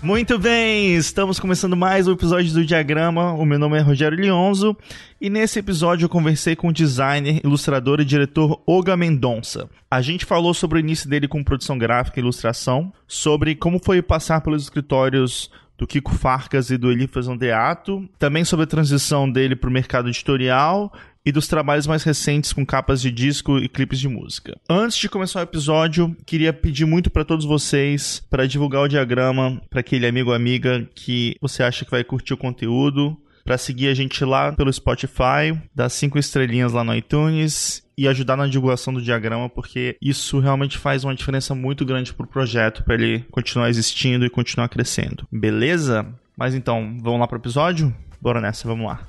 Muito bem, estamos começando mais um episódio do Diagrama. O meu nome é Rogério Lionzo e nesse episódio eu conversei com o designer, ilustrador e diretor Olga Mendonça. A gente falou sobre o início dele com produção gráfica e ilustração, sobre como foi passar pelos escritórios do Kiko Farcas e do Elifas Andeato, também sobre a transição dele para o mercado editorial e dos trabalhos mais recentes com capas de disco e clipes de música. Antes de começar o episódio, queria pedir muito para todos vocês para divulgar o diagrama para aquele amigo ou amiga que você acha que vai curtir o conteúdo, para seguir a gente lá pelo Spotify, dar cinco estrelinhas lá no iTunes e ajudar na divulgação do diagrama, porque isso realmente faz uma diferença muito grande pro projeto, para ele continuar existindo e continuar crescendo. Beleza? Mas então, vamos lá pro episódio? Bora nessa, vamos lá.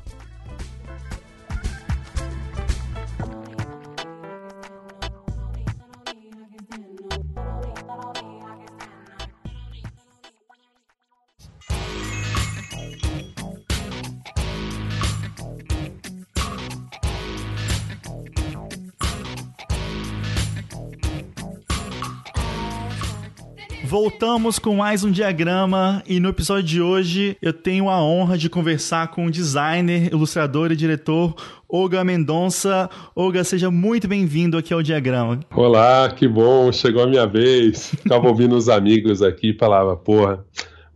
Voltamos com mais um diagrama e no episódio de hoje eu tenho a honra de conversar com o designer, ilustrador e diretor Olga Mendonça. Olga, seja muito bem-vindo aqui ao diagrama. Olá, que bom, chegou a minha vez. Ficava ouvindo os amigos aqui e falava, porra,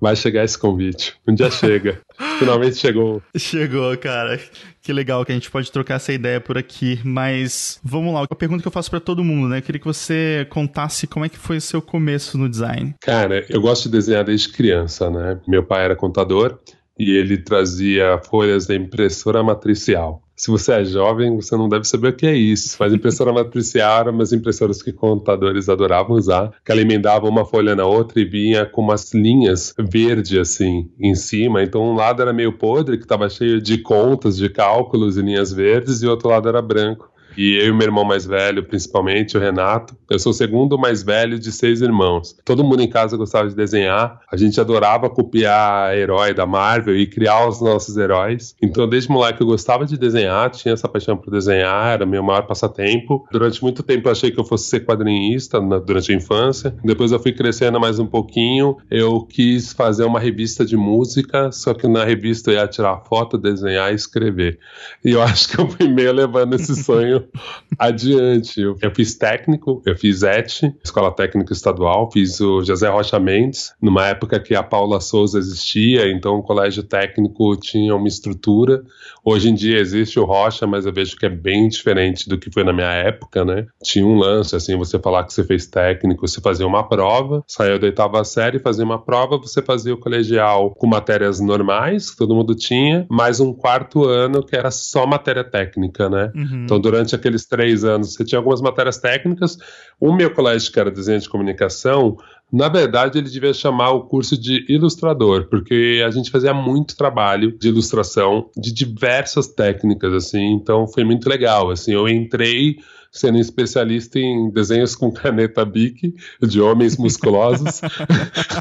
vai chegar esse convite. Um dia chega. Finalmente chegou. Chegou, cara. Que legal que a gente pode trocar essa ideia por aqui. Mas vamos lá, a pergunta que eu faço para todo mundo, né? Eu queria que você contasse como é que foi o seu começo no design. Cara, eu gosto de desenhar desde criança, né? Meu pai era contador e ele trazia folhas da impressora matricial. Se você é jovem, você não deve saber o que é isso. Mas impressora matricial eram umas impressoras que contadores adoravam usar, que ela emendava uma folha na outra e vinha com umas linhas verde assim em cima. Então um lado era meio podre, que estava cheio de contas, de cálculos e linhas verdes, e o outro lado era branco. E eu e meu irmão mais velho, principalmente, o Renato. Eu sou o segundo mais velho de seis irmãos. Todo mundo em casa gostava de desenhar. A gente adorava copiar herói da Marvel e criar os nossos heróis. Então, desde moleque, eu gostava de desenhar, tinha essa paixão por desenhar, era meu maior passatempo. Durante muito tempo, eu achei que eu fosse ser quadrinista na, durante a infância. Depois, eu fui crescendo mais um pouquinho. Eu quis fazer uma revista de música, só que na revista eu ia tirar foto, desenhar e escrever. E eu acho que eu fui meio levando esse sonho adiante. Eu, fiz técnico, eu fiz ET, Escola Técnica Estadual, fiz o José Rocha Mendes, numa época que a Paula Souza existia, então o colégio técnico tinha uma estrutura. Hoje em dia existe o Rocha, mas eu vejo que é bem diferente do que foi na minha época, né? Tinha um lance, assim, você falar que você fez técnico, você fazia uma prova, saiu da oitava série, fazia uma prova, você fazia o colegial com matérias normais, que todo mundo tinha, mais um quarto ano que era só matéria técnica, né? Uhum. Então, durante durante aqueles três anos, você tinha algumas matérias técnicas. O meu colégio, que era desenho de comunicação, na verdade, ele devia chamar o curso de ilustrador, porque a gente fazia muito trabalho de ilustração de diversas técnicas, assim, então foi muito legal, assim, eu entrei sendo especialista em desenhos com caneta Bic de homens musculosos.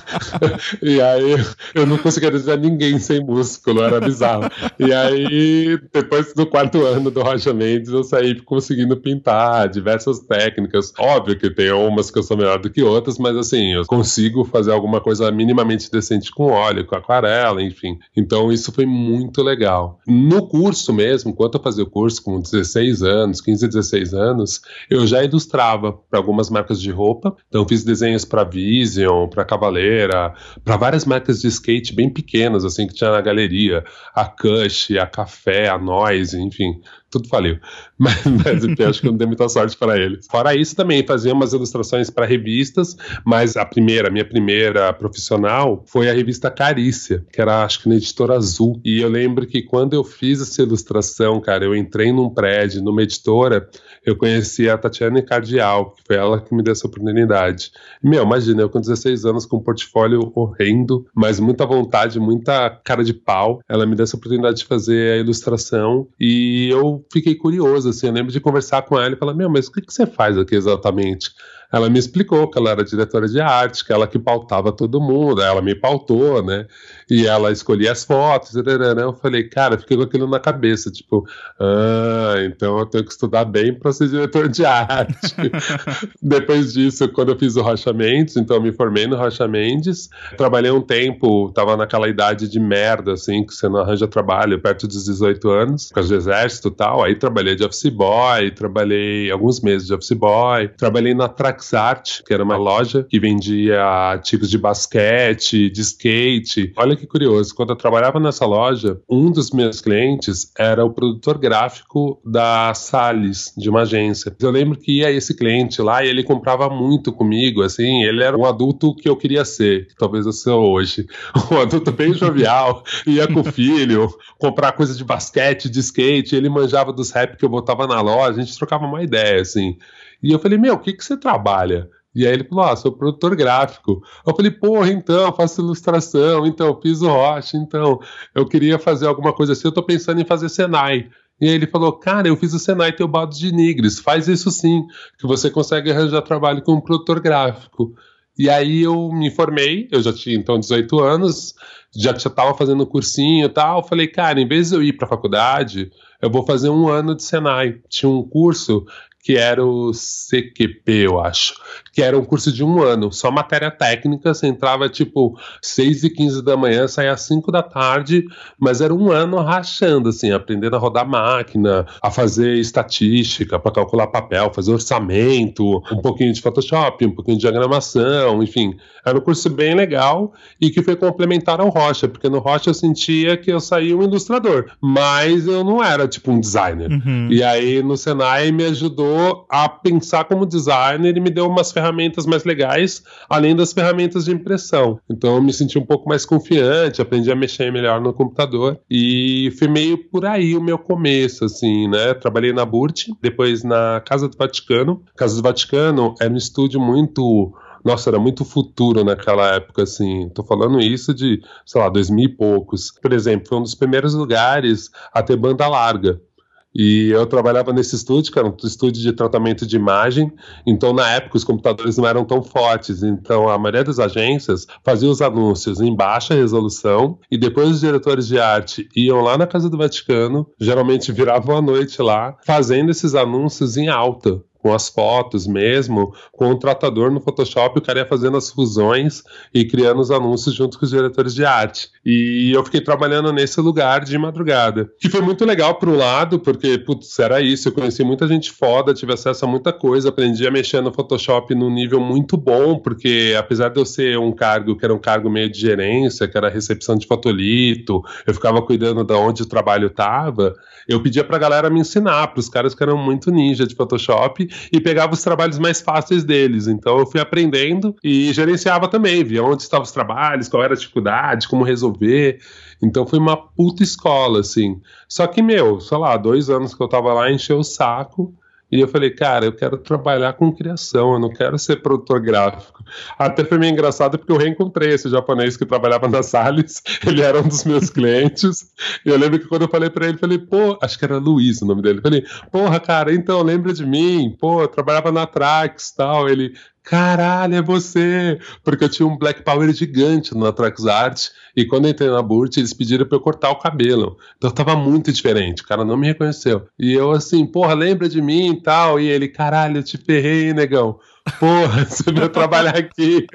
e aí eu não conseguia desenhar ninguém sem músculo, era bizarro. E aí, depois do quarto ano do Rocha Mendes, eu saí conseguindo pintar diversas técnicas. Óbvio que tem umas que eu sou melhor do que outras, mas assim, eu consigo fazer alguma coisa minimamente decente com óleo, com aquarela, enfim. Então isso foi muito legal. No curso mesmo, enquanto eu fazia o curso com 16 anos, 15, 16 anos, anos, eu já ilustrava para algumas marcas de roupa. Então, fiz desenhos para Vision, para Cavaleira, para várias marcas de skate bem pequenas, assim, que tinha na galeria. A Cush, a Café, a Noise, enfim tudo faliu. Mas, mas eu acho que não dei muita sorte para eles. Fora isso, também fazia umas ilustrações para revistas, mas a primeira, minha primeira profissional foi a revista Carícia, que era acho que na editora Azul. E eu lembro que quando eu fiz essa ilustração, cara, eu entrei num prédio, numa editora, eu conheci a Tatiana Cardial, que foi ela que me deu essa oportunidade. Meu, imagina, eu com 16 anos com um portfólio horrendo, mas muita vontade, muita cara de pau. Ela me deu essa oportunidade de fazer a ilustração e eu fiquei curioso, assim, eu lembro de conversar com ela e falar, meu, mas o que, que você faz aqui exatamente? ela me explicou que ela era diretora de arte, que ela que pautava todo mundo, ela me pautou, né? E ela escolhia as fotos, eu falei, cara, fiquei com aquilo na cabeça, tipo, ah, então eu tenho que estudar bem para ser diretor de arte. Depois disso, quando eu fiz o Rocha Mendes, então eu me formei no Rocha Mendes, trabalhei um tempo, tava naquela idade de merda, assim, que você não arranja trabalho, perto dos 18 anos, por causa do exército e tal, aí trabalhei de office boy, trabalhei alguns meses de office boy, trabalhei na Traxart, que era uma loja que vendia artigos de basquete, de skate. Olha que curioso, quando eu trabalhava nessa loja, um dos meus clientes era o produtor gráfico da Salles, de uma agência. Eu lembro que ia esse cliente lá e ele comprava muito comigo, assim, ele era um adulto que eu queria ser, que talvez eu sou hoje. Um adulto bem jovial, ia com o filho, comprar coisa de basquete, de skate, ele manjava dos rap que eu botava na loja, a gente trocava uma ideia, assim. E eu falei, meu, o que, que você trabalha? E aí ele falou, ah, sou produtor gráfico. Eu falei, porra, então, faço ilustração, então, piso rocha, então, eu queria fazer alguma coisa assim, eu tô pensando em fazer Senai. E aí ele falou, cara, eu fiz o Senai Teobaldo de Nigres, faz isso sim, que você consegue arranjar trabalho como produtor gráfico. E aí eu me formei, eu já tinha então 18 anos, já estava fazendo cursinho e tal. Falei, cara, em vez de eu ir para a faculdade, eu vou fazer um ano de Senai. Tinha um curso que era o CQP, eu acho, que era um curso de um ano, só matéria técnica, você entrava tipo 6 e 15 da manhã, saía às 5 da tarde, mas era um ano rachando, assim, aprendendo a rodar máquina, a fazer estatística, para calcular papel, fazer orçamento, um pouquinho de Photoshop, um pouquinho de diagramação, enfim, era um curso bem legal e que foi complementar ao Rocha, porque no Rocha eu sentia que eu saía um ilustrador, mas eu não era tipo um designer. Uhum. E aí no Senai me ajudou ajudou a pensar como designer e me deu umas ferramentas mais legais, além das ferramentas de impressão. Então eu me senti um pouco mais confiante, aprendi a mexer melhor no computador e foi meio por aí o meu começo, assim, né? Trabalhei na Burt, depois na Casa do Vaticano. Casa do Vaticano era um estúdio muito nossa, era muito futuro naquela época, assim. Tô falando isso de, sei lá, dois mil e poucos. Por exemplo, foi um dos primeiros lugares a ter banda larga. E eu trabalhava nesse estúdio, que era um estúdio de tratamento de imagem. Então, na época, os computadores não eram tão fortes. Então, a maioria das agências fazia os anúncios em baixa resolução. E depois, os diretores de arte iam lá na Casa do Vaticano, geralmente viravam a noite lá, fazendo esses anúncios em alta com as fotos mesmo, com o tratador no Photoshop, o cara ia fazendo as fusões e criando os anúncios junto com os diretores de arte. E eu fiquei trabalhando nesse lugar de madrugada. Que foi muito legal um lado, porque, putz, era isso, eu conheci muita gente foda, tive acesso a muita coisa, aprendi a mexer no Photoshop num nível muito bom, porque apesar de eu ser um cargo que era um cargo meio de gerência, que era recepção de fotolito, eu ficava cuidando de onde o trabalho estava, eu pedia pra galera me ensinar, pros caras que eram muito ninja de Photoshop, e pegava os trabalhos mais fáceis deles. Então eu fui aprendendo e gerenciava também, via onde estavam os trabalhos, qual era a dificuldade, como resolver. Então foi uma puta escola, assim. Só que, meu, sei lá, dois anos que eu tava lá, encheu o saco. E eu falei, cara, eu quero trabalhar com criação, eu não quero ser produtor gráfico. Até foi meio engraçado porque eu reencontrei esse japonês que trabalhava na Salles, ele era um dos meus clientes. E eu lembro que quando eu falei para ele, falei, pô, acho que era Luiz o nome dele. Eu falei, porra, cara, então lembra de mim? Pô, eu trabalhava na Trax tal. Ele, caralho, é você! Porque eu tinha um Black Power gigante na Traxart e quando eu entrei na Burt, eles pediram pra eu cortar o cabelo. Então eu tava muito diferente, o cara não me reconheceu. E eu assim, porra, lembra de mim e tal? E ele, caralho, eu te ferrei, negão. Porra, você veio trabalhar aqui.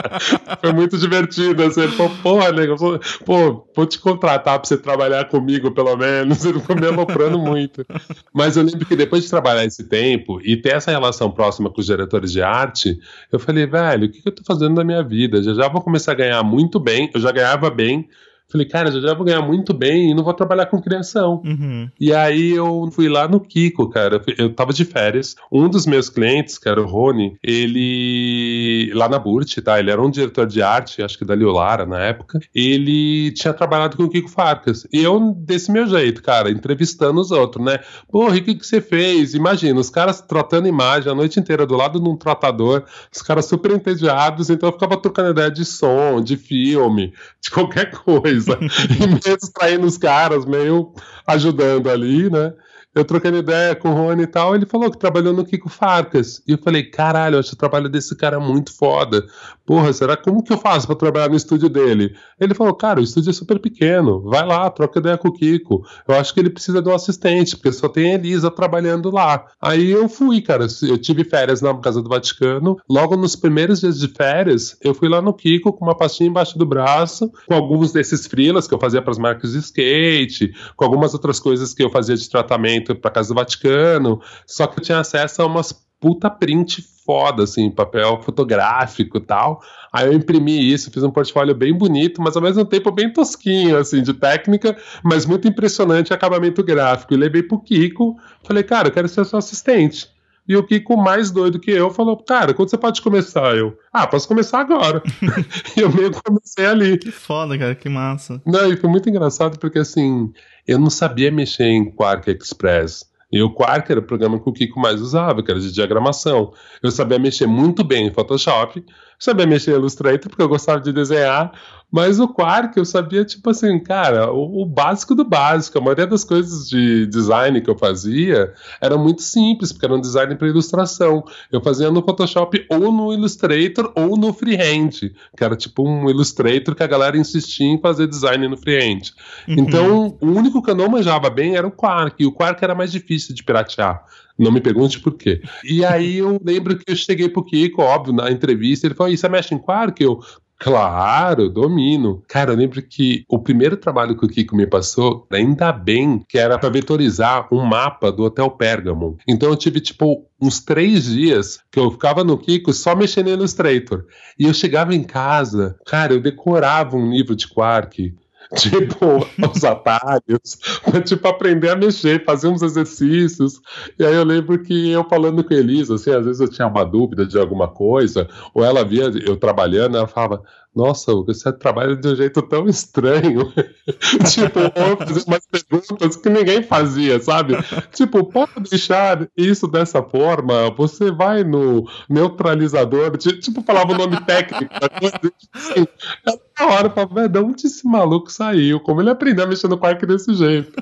Foi muito divertido. Assim, ele falou, porra, nego, pô, vou te contratar pra você trabalhar comigo, pelo menos. Ele ficou me aloprando muito. Mas eu lembro que depois de trabalhar esse tempo e ter essa relação próxima com os diretores de arte, eu falei, velho, o que, que eu tô fazendo na minha vida? Já já vou começar a ganhar muito bem. Eu já ganhava bem, Falei, cara, eu já vou ganhar muito bem e não vou trabalhar com criação. Uhum. E aí eu fui lá no Kiko, cara. Eu tava de férias. Um dos meus clientes, que era o Rony, ele. lá na Burt, tá? Ele era um diretor de arte, acho que da Liolara na época. Ele tinha trabalhado com o Kiko Farcas. E eu, desse meu jeito, cara, entrevistando os outros, né? Porra, e o que, que você fez? Imagina, os caras tratando imagem a noite inteira do lado de um tratador, os caras super entediados, então eu ficava trocando ideia de som, de filme, de qualquer coisa coisa. e mesmo traindo os caras, meio ajudando ali, né? Eu trocando ideia com o Rony e tal, ele falou que trabalhou no Kiko Farcas. E eu falei, caralho, eu acho o trabalho desse cara muito foda. Porra, será como que eu faço para trabalhar no estúdio dele? Ele falou, cara, o estúdio é super pequeno, vai lá, troca ideia com o Kiko. Eu acho que ele precisa de um assistente, porque só tem a Elisa trabalhando lá. Aí eu fui, cara, eu tive férias na Casa do Vaticano. Logo nos primeiros dias de férias, eu fui lá no Kiko com uma pastinha embaixo do braço, com alguns desses frilas que eu fazia para as marcas de skate, com algumas outras coisas que eu fazia de tratamento para casa do Vaticano, só que eu tinha acesso a umas puta print foda, assim, papel fotográfico e tal. Aí eu imprimi isso, fiz um portfólio bem bonito, mas ao mesmo tempo bem tosquinho, assim, de técnica, mas muito impressionante acabamento gráfico. E levei pro Kiko, falei, cara, eu quero ser seu assistente. E o Kiko, mais doido que eu, falou: Cara, quando você pode começar? Eu, ah, posso começar agora. e eu meio que comecei ali. Que foda, cara, que massa. Não, e foi muito engraçado porque assim, eu não sabia mexer em Quark Express. E o Quark era o programa que o Kiko mais usava, que era de diagramação. Eu sabia mexer muito bem em Photoshop, sabia mexer em Illustrator, porque eu gostava de desenhar, mas o Quark eu sabia, tipo assim, cara, o, o, básico do básico. A maioria das coisas de design que eu fazia era muito simples, porque era um design para ilustração. Eu fazia no Photoshop ou no Illustrator ou no Freehand, que era tipo um Illustrator que a galera insistia em fazer design no Freehand. Uhum. Então, o único que eu não manjava bem era o Quark, e o Quark era mais difícil de piratear. Não me pergunte por quê. E aí eu lembro que eu cheguei pro Kiko, óbvio, na entrevista, ele falou: e você mexe em Quark? Eu, Claro, domino. Cara, eu lembro que o primeiro trabalho que o Kiko me passou, ainda bem que era para vetorizar um mapa do Hotel Pérgamo. Então eu tive, tipo, uns três dias que eu ficava no Kiko só mexendo no Illustrator. E eu chegava em casa, cara, eu decorava um livro de Quark tipo, os atalhos, pra, tipo, aprender a mexer, fazer uns exercícios. E aí eu lembro que eu falando com a Elisa, assim, às vezes eu tinha uma dúvida de alguma coisa, ou ela via eu trabalhando, ela falava, nossa, você trabalha de um jeito tão estranho. tipo, fazer umas perguntas que ninguém fazia, sabe? tipo, pode deixar isso dessa forma, você vai no neutralizador, tipo, falava o nome técnico da coisa, assim, na hora, eu falava, de onde esse maluco saiu? Como ele aprendeu a mexer no quark desse jeito?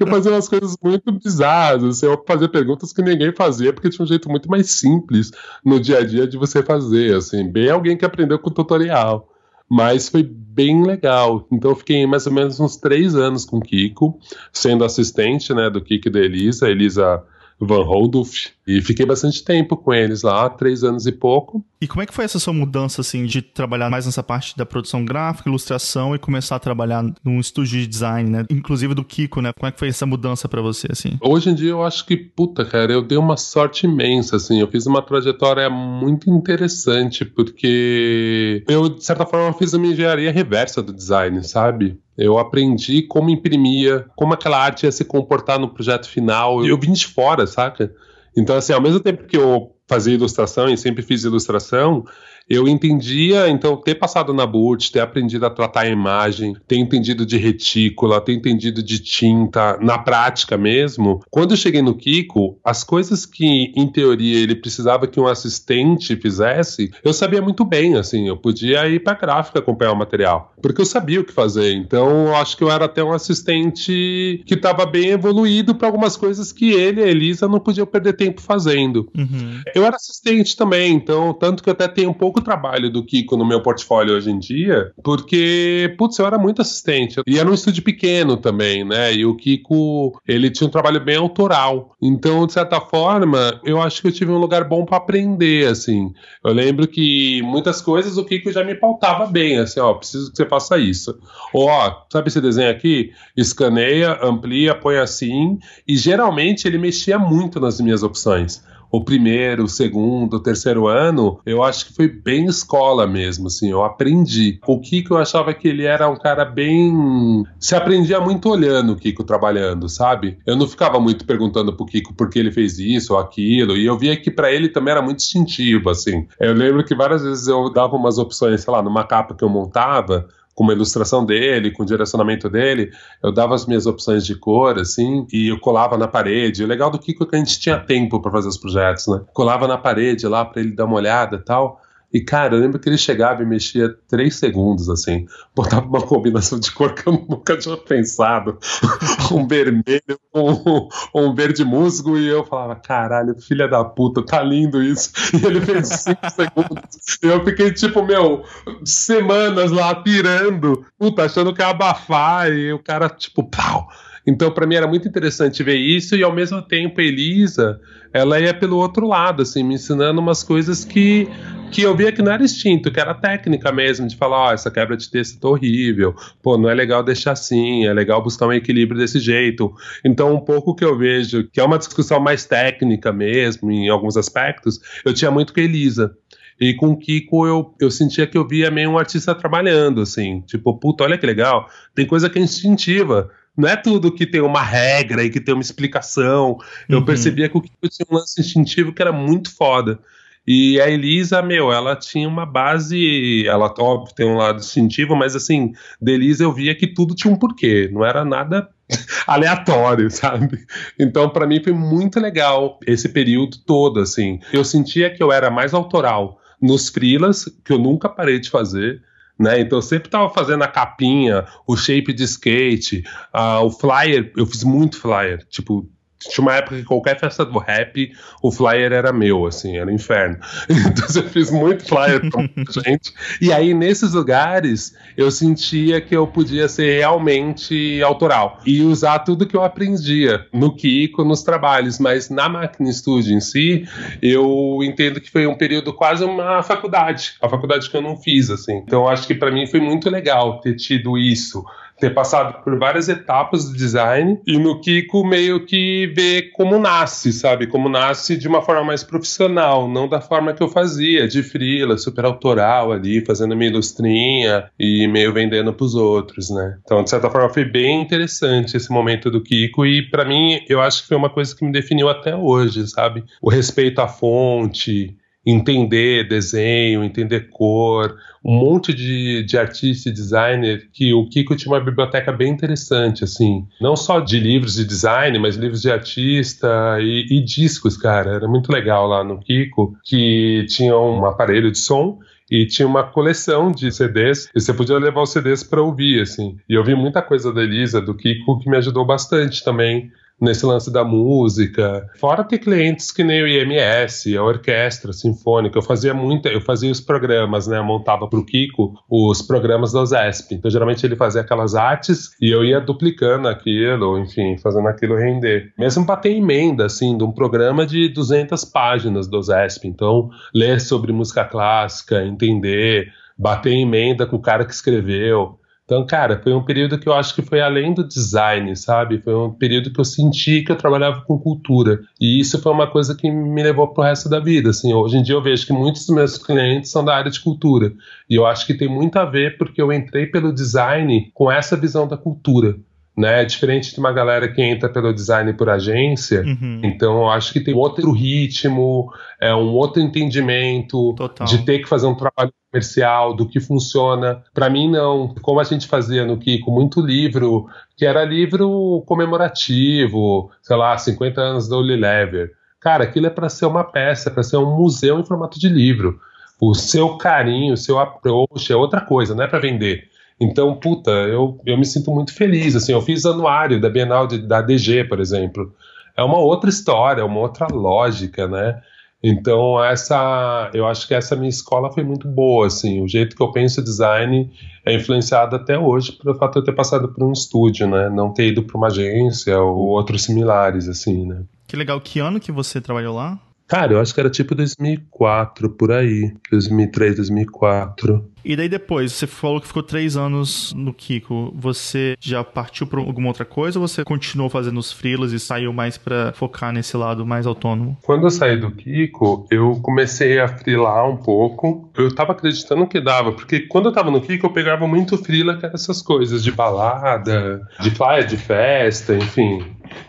Eu fazia umas coisas muito bizarras, assim, eu fazia perguntas que ninguém fazia, porque tinha um jeito muito mais simples no dia a dia de você fazer, assim, bem alguém que aprendeu com tutorial. Mas foi bem legal. Então eu fiquei mais ou menos uns três anos com o Kiko, sendo assistente né, do Kiko e da Elisa. A Elisa Van Holdolf, e fiquei bastante tempo com eles lá, três anos e pouco. E como é que foi essa sua mudança, assim, de trabalhar mais nessa parte da produção gráfica, ilustração e começar a trabalhar num estúdio de design, né? Inclusive do Kiko, né? Como é que foi essa mudança para você, assim? Hoje em dia eu acho que, puta, cara, eu dei uma sorte imensa, assim. Eu fiz uma trajetória muito interessante, porque eu, de certa forma, fiz uma engenharia reversa do design, sabe? Eu aprendi como imprimia, como aquela arte ia se comportar no projeto final. Eu vim de fora, saca? Então, assim, ao mesmo tempo que eu fazia ilustração e sempre fiz ilustração, eu entendia, então, ter passado na BURT, ter aprendido a tratar a imagem, ter entendido de retícula, ter entendido de tinta, na prática mesmo. Quando eu cheguei no Kiko, as coisas que, em teoria, ele precisava que um assistente fizesse, eu sabia muito bem, assim, eu podia ir para gráfica acompanhar o material, porque eu sabia o que fazer. Então, eu acho que eu era até um assistente que estava bem evoluído para algumas coisas que ele e a Elisa não podiam perder tempo fazendo. Uhum. Eu era assistente também, então, tanto que eu até tenho um pouco trabalho do Kiko no meu portfólio hoje em dia, porque, putz, eu era muito assistente. E era um estúdio pequeno também, né? E o Kiko, ele tinha um trabalho bem autoral. Então, de certa forma, eu acho que eu tive um lugar bom para aprender, assim. Eu lembro que muitas coisas o Kiko já me pautava bem, assim, ó, preciso que você faça isso. Ou, ó, sabe esse desenho aqui? Escaneia, amplia, põe assim. E geralmente ele mexia muito nas minhas opções o primeiro, o segundo, o terceiro ano, eu acho que foi bem escola mesmo, assim, eu aprendi. O Kiko eu achava que ele era um cara bem. Se aprendia muito olhando o Kiko trabalhando, sabe? Eu não ficava muito perguntando pro Kiko por que ele fez isso ou aquilo, e eu via que para ele também era muito instintivo, assim. Eu lembro que várias vezes eu dava umas opções, sei lá, numa capa que eu montava, com uma ilustração dele, com o direcionamento dele, eu dava as minhas opções de cor, assim, e eu colava na parede. O legal do Kiko é que a gente tinha tempo para fazer os projetos, né? Colava na parede lá para ele dar uma olhada e tal. E, cara, eu lembro que ele chegava e mexia três segundos, assim. Botava uma combinação de cor que eu nunca tinha pensado. um vermelho, um, um verde musgo. E eu falava, caralho, filha da puta, tá lindo isso. E ele fez cinco segundos. E eu fiquei, tipo, meu, semanas lá pirando. Puta, achando que ia abafar. E o cara, tipo, pau. Então, para mim era muito interessante ver isso e ao mesmo tempo Elisa, ela ia pelo outro lado, assim, me ensinando umas coisas que que eu via que não era instinto, que era técnica mesmo, de falar, ó, oh, essa quebra de texto tá horrível, pô, não é legal deixar assim, é legal buscar um equilíbrio desse jeito. Então, um pouco que eu vejo, que é uma discussão mais técnica mesmo, em alguns aspectos, eu tinha muito com a Elisa. E com o Kiko eu, eu sentia que eu via meio um artista trabalhando, assim. Tipo, puta, olha que legal. Tem coisa que é instintiva. Não é tudo que tem uma regra e que tem uma explicação. Eu uhum. percebia que o Kiko tinha um lance instintivo que era muito foda. E a Elisa, meu, ela tinha uma base, ela óbvio, tem um lado instintivo, mas assim, da Elisa eu via que tudo tinha um porquê, não era nada aleatório, sabe? Então, para mim foi muito legal esse período todo, assim. Eu sentia que eu era mais autoral nos frilas, que eu nunca parei de fazer. Né? Então eu sempre estava fazendo a capinha, o shape de skate, uh, o flyer, eu fiz muito flyer, tipo, tinha uma época que qualquer festa do rap, o flyer era meu, assim, era um inferno. Então eu fiz muito flyer pra gente. E aí, nesses lugares, eu sentia que eu podia ser realmente autoral e usar tudo que eu aprendia no Kiko, nos trabalhos. Mas na Máquina Studio em si, eu entendo que foi um período quase uma faculdade, a faculdade que eu não fiz, assim. Então acho que para mim foi muito legal ter tido isso ter passado por várias etapas do design e no Kiko meio que ver como nasce, sabe? Como nasce de uma forma mais profissional, não da forma que eu fazia, de frila, super autoral ali, fazendo minha ilustrinha e meio vendendo pros outros, né? Então, de certa forma, foi bem interessante esse momento do Kiko e para mim, eu acho que foi uma coisa que me definiu até hoje, sabe? O respeito à fonte, entender desenho, entender cor, um monte de, de artista e designer que o Kiko tinha uma biblioteca bem interessante, assim, não só de livros de design, mas livros de artista e, e discos, cara, era muito legal lá no Kiko, que tinha um aparelho de som e tinha uma coleção de CDs e você podia levar os CDs para ouvir, assim. E eu vi muita coisa da Elisa, do Kiko, que me ajudou bastante também nesse lance da música. Fora ter clientes que nem o IMS, a orquestra sinfônica. Eu fazia muita, eu fazia os programas, né? Eu montava pro Kiko os programas da OSESP. Então, geralmente ele fazia aquelas artes e eu ia duplicando aquilo, enfim, fazendo aquilo render. Mesmo para ter emenda, assim, de um programa de 200 páginas do OSESP. Então, ler sobre música clássica, entender, bater emenda com o cara que escreveu. Então, cara, foi um período que eu acho que foi além do design, sabe? Foi um período que eu senti que eu trabalhava com cultura. E isso foi uma coisa que me levou pro resto da vida. Assim, hoje em dia eu vejo que muitos dos meus clientes são da área de cultura. E eu acho que tem muito a ver porque eu entrei pelo design com essa visão da cultura né? Diferente de uma galera que entra pelo design por agência. Uhum. Então, eu acho que tem outro ritmo, é um outro entendimento Total. de ter que fazer um trabalho comercial, do que funciona. Para mim, não. Como a gente fazia no Kiko, muito livro, que era livro comemorativo, sei lá, 50 anos da Unilever. Cara, aquilo é para ser uma peça, para ser um museu em formato de livro. O seu carinho, o seu approach é outra coisa, não é para vender. Então, puta, eu, eu me sinto muito feliz. Assim, eu fiz anuário da Bienal de, da DG, por exemplo. É uma outra história, uma outra lógica, né? Então, essa, eu acho que essa minha escola foi muito boa, assim, o jeito que eu penso design é influenciado até hoje pelo fato de eu ter passado por um estúdio, né, não ter ido para uma agência ou outros similares, assim, né. Que legal, que ano que você trabalhou lá? Cara, eu acho que era tipo 2004, por aí, 2003, 2004. E daí depois, você falou que ficou três anos no Kiko. Você já partiu para alguma outra coisa ou você continuou fazendo os freelas e saiu mais para focar nesse lado mais autônomo? Quando eu saí do Kiko, eu comecei a freelar um pouco. Eu tava acreditando que dava, porque quando eu tava no Kiko, eu pegava muito freela, que era essas coisas de balada, de flyer de festa, enfim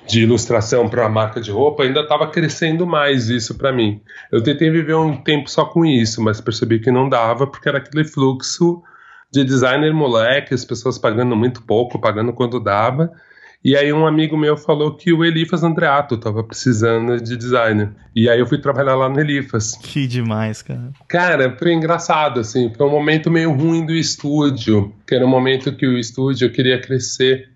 de ilustração para a marca de roupa, ainda estava crescendo mais isso para mim. Eu tentei viver um tempo só com isso, mas percebi que não dava porque era aquele fluxo de designer moleque, as pessoas pagando muito pouco, pagando quando dava. E aí um amigo meu falou que o Elifas Andreato tava precisando de designer. E aí eu fui trabalhar lá no Elifas. Que demais, cara. Cara, foi engraçado, assim. Foi um momento meio ruim do estúdio, que era um momento que o estúdio queria crescer.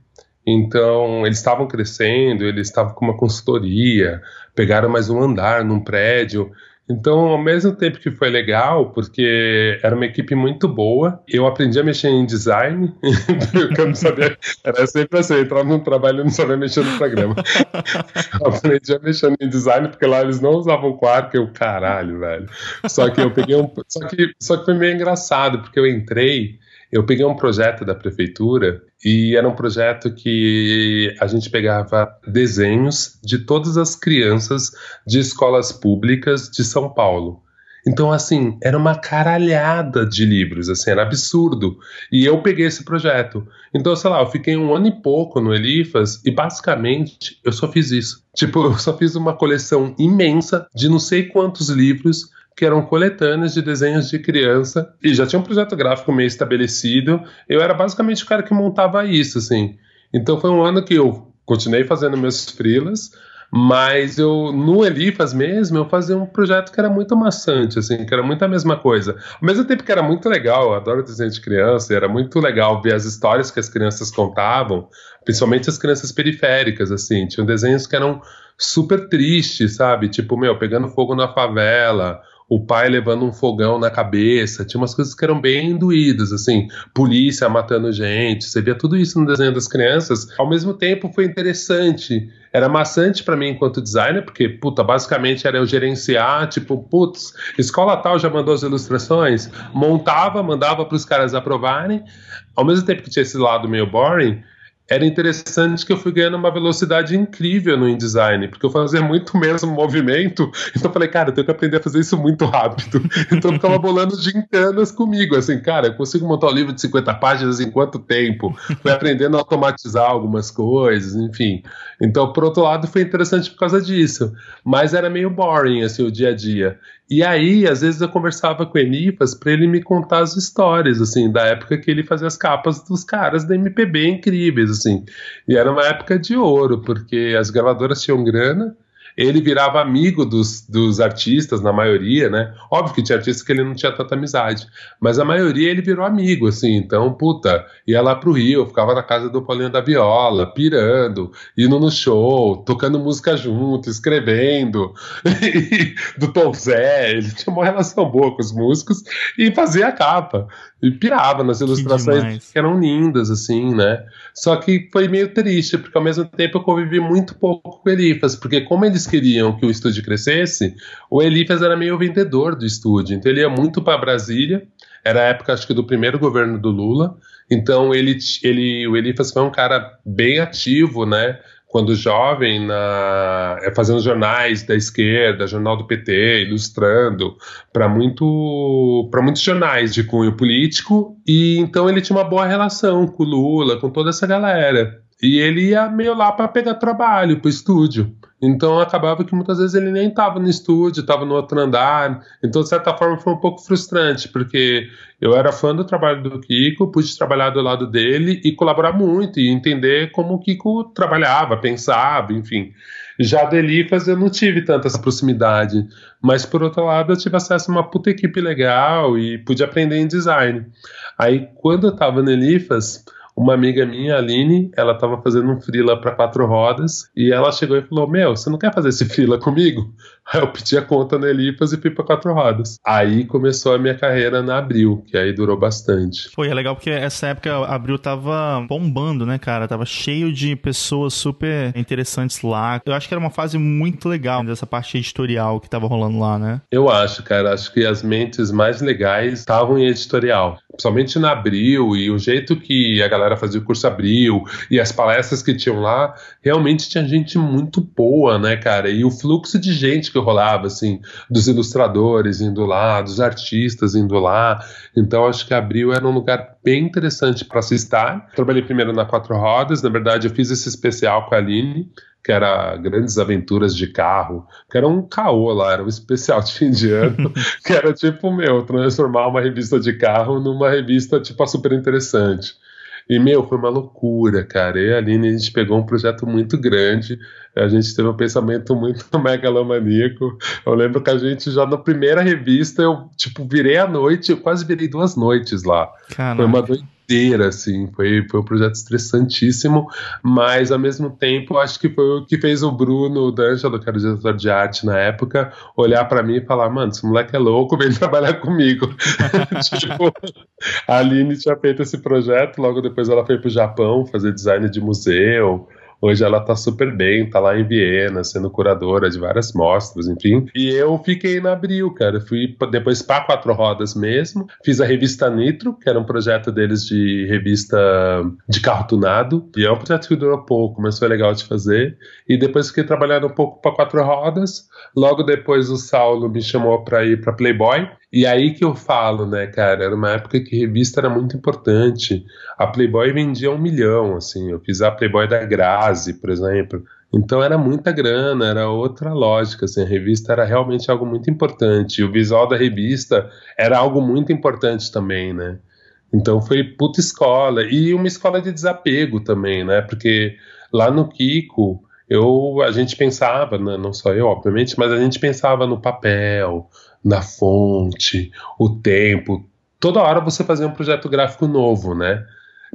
Então, eles estavam crescendo, eles estavam com uma consultoria, pegaram mais um andar num prédio. Então, ao mesmo tempo que foi legal, porque era uma equipe muito boa, eu aprendi a mexer em design, porque eu não sabia, era sempre assim, eu entrava num trabalho e não sabia mexer no programa. aprendi a mexer em design, porque lá eles não usavam Quark, eu, caralho, velho. Só que eu peguei um, só que, só que foi meio engraçado, porque eu entrei, eu peguei um projeto da prefeitura e era um projeto que a gente pegava desenhos de todas as crianças de escolas públicas de São Paulo. Então, assim, era uma caralhada de livros, assim, era absurdo. E eu peguei esse projeto. Então, sei lá, eu fiquei um ano e pouco no Elifas e basicamente eu só fiz isso. Tipo, eu só fiz uma coleção imensa de não sei quantos livros que eram coletâneas de desenhos de criança e já tinha um projeto gráfico meio estabelecido. Eu era basicamente o cara que montava isso, assim. Então foi um ano que eu continuei fazendo meus freelas, mas eu no Elifas mesmo eu fazia um projeto que era muito maçante, assim, que era muito a mesma coisa. Ao mesmo tempo que era muito legal, eu adoro desenho de criança, era muito legal ver as histórias que as crianças contavam, principalmente as crianças periféricas, assim, tinham desenhos que eram super tristes, sabe? Tipo, meu, pegando fogo na favela, o pai levando um fogão na cabeça, tinha umas coisas que eram bem doídas, assim, polícia matando gente, você via tudo isso no desenho das crianças. Ao mesmo tempo foi interessante, era maçante para mim enquanto designer, porque, puta, basicamente era eu gerenciar, tipo, putz, escola tal já mandou as ilustrações, montava, mandava para os caras aprovarem, ao mesmo tempo que tinha esse lado meio boring, era interessante que eu fui ganhando uma velocidade incrível no InDesign, porque eu fazia muito mesmo movimento, então eu falei, cara, eu tenho que aprender a fazer isso muito rápido. Então eu ficava bolando gincanas comigo, assim, cara, eu consigo montar um livro de 50 páginas em quanto tempo? Fui aprendendo a automatizar algumas coisas, enfim. Então, por outro lado, foi interessante por causa disso, mas era meio boring, assim, o dia a dia. E aí, às vezes eu conversava com o Enifas para ele me contar as histórias, assim, da época que ele fazia as capas dos caras da MPB incríveis, assim. E era uma época de ouro, porque as gravadoras tinham grana, ele virava amigo dos, dos artistas, na maioria, né? Óbvio que tinha artistas que ele não tinha tanta amizade, mas a maioria ele virou amigo, assim. Então, puta, ia lá pro Rio, ficava na casa do Paulinho da Viola, pirando, indo no show, tocando música junto, escrevendo, do Tom Zé. Ele tinha uma relação boa com os músicos e fazia a capa. E pirava nas ilustrações que, que eram lindas, assim, né? Só que foi meio triste, porque ao mesmo tempo eu convivi muito pouco com o Elifas, porque como eles queriam que o estúdio crescesse, o Elifas era meio vendedor do estúdio. Então ele ia muito para Brasília, era a época, acho que, do primeiro governo do Lula. Então ele, ele, o Elifas foi um cara bem ativo, né? Quando jovem, na, é, fazendo jornais da esquerda, jornal do PT, ilustrando para muito, muitos jornais de cunho político, e então ele tinha uma boa relação com o Lula, com toda essa galera. E ele ia meio lá para pegar trabalho, para estúdio. Então acabava que muitas vezes ele nem estava no estúdio, estava no outro andar. Então, de certa forma, foi um pouco frustrante, porque eu era fã do trabalho do Kiko, pude trabalhar do lado dele e colaborar muito e entender como o Kiko trabalhava, pensava, enfim. Já do Elifas eu não tive tanta essa proximidade, mas por outro lado eu tive acesso a uma puta equipe legal e pude aprender em design. Aí quando eu estava no Elifas, uma amiga minha, a Aline, ela estava fazendo um freela para quatro rodas e ela chegou e falou: Meu, você não quer fazer esse freela comigo? Aí eu pedi a conta na Elipas e fui para quatro rodas. Aí começou a minha carreira na Abril, que aí durou bastante. Foi, é legal porque essa época a Abril tava bombando, né, cara? Tava cheio de pessoas super interessantes lá. Eu acho que era uma fase muito legal dessa parte editorial que tava rolando lá, né? Eu acho, cara. Acho que as mentes mais legais estavam em editorial. Principalmente na Abril e o jeito que a galera fazia o curso Abril e as palestras que tinham lá, realmente tinha gente muito boa, né, cara? E o fluxo de gente que rolava, assim, dos ilustradores indo lá, dos artistas indo lá. Então acho que Abril era um lugar bem interessante para se estar. Trabalhei primeiro na Quatro Rodas, na verdade eu fiz esse especial com a Aline, que era Grandes Aventuras de Carro, que era um caô lá, era um especial de fim de ano, que era tipo, meu, transformar uma revista de carro numa revista, tipo, super interessante. E, meu, foi uma loucura, cara. Eu e a Aline, a gente pegou um projeto muito grande, a gente teve um pensamento muito megalomaníaco. Eu lembro que a gente já na primeira revista, eu, tipo, virei a noite, eu quase virei duas noites lá. Foi uma noite inteira, assim. Foi, foi um projeto estressantíssimo, mas ao mesmo tempo acho que foi o que fez o Bruno D'Angelo, que era o diretor de arte na época, olhar para mim e falar: mano, esse moleque é louco, vem trabalhar comigo. tipo, a Aline tinha feito esse projeto, logo depois ela foi pro Japão fazer design de museu. Hoje ela tá super bem, tá lá em Viena, sendo curadora de várias mostras, enfim. E eu fiquei na Abril, cara. Fui depois para Quatro Rodas mesmo. Fiz a revista Nitro, que era um projeto deles de revista de carro tunado. E é um projeto que durou pouco, mas foi legal de fazer. E depois fiquei trabalhando um pouco para Quatro Rodas. Logo depois o Saulo me chamou para ir para Playboy. E aí que eu falo, né, cara? Era uma época que revista era muito importante. A Playboy vendia um milhão, assim. Eu fiz a Playboy da Grazi, por exemplo. Então era muita grana, era outra lógica. Assim, a revista era realmente algo muito importante. E o visual da revista era algo muito importante também, né? Então foi puta escola. E uma escola de desapego também, né? Porque lá no Kiko, eu, a gente pensava, não só eu, obviamente, mas a gente pensava no papel, na fonte, o tempo. Toda hora você fazia um projeto gráfico novo, né?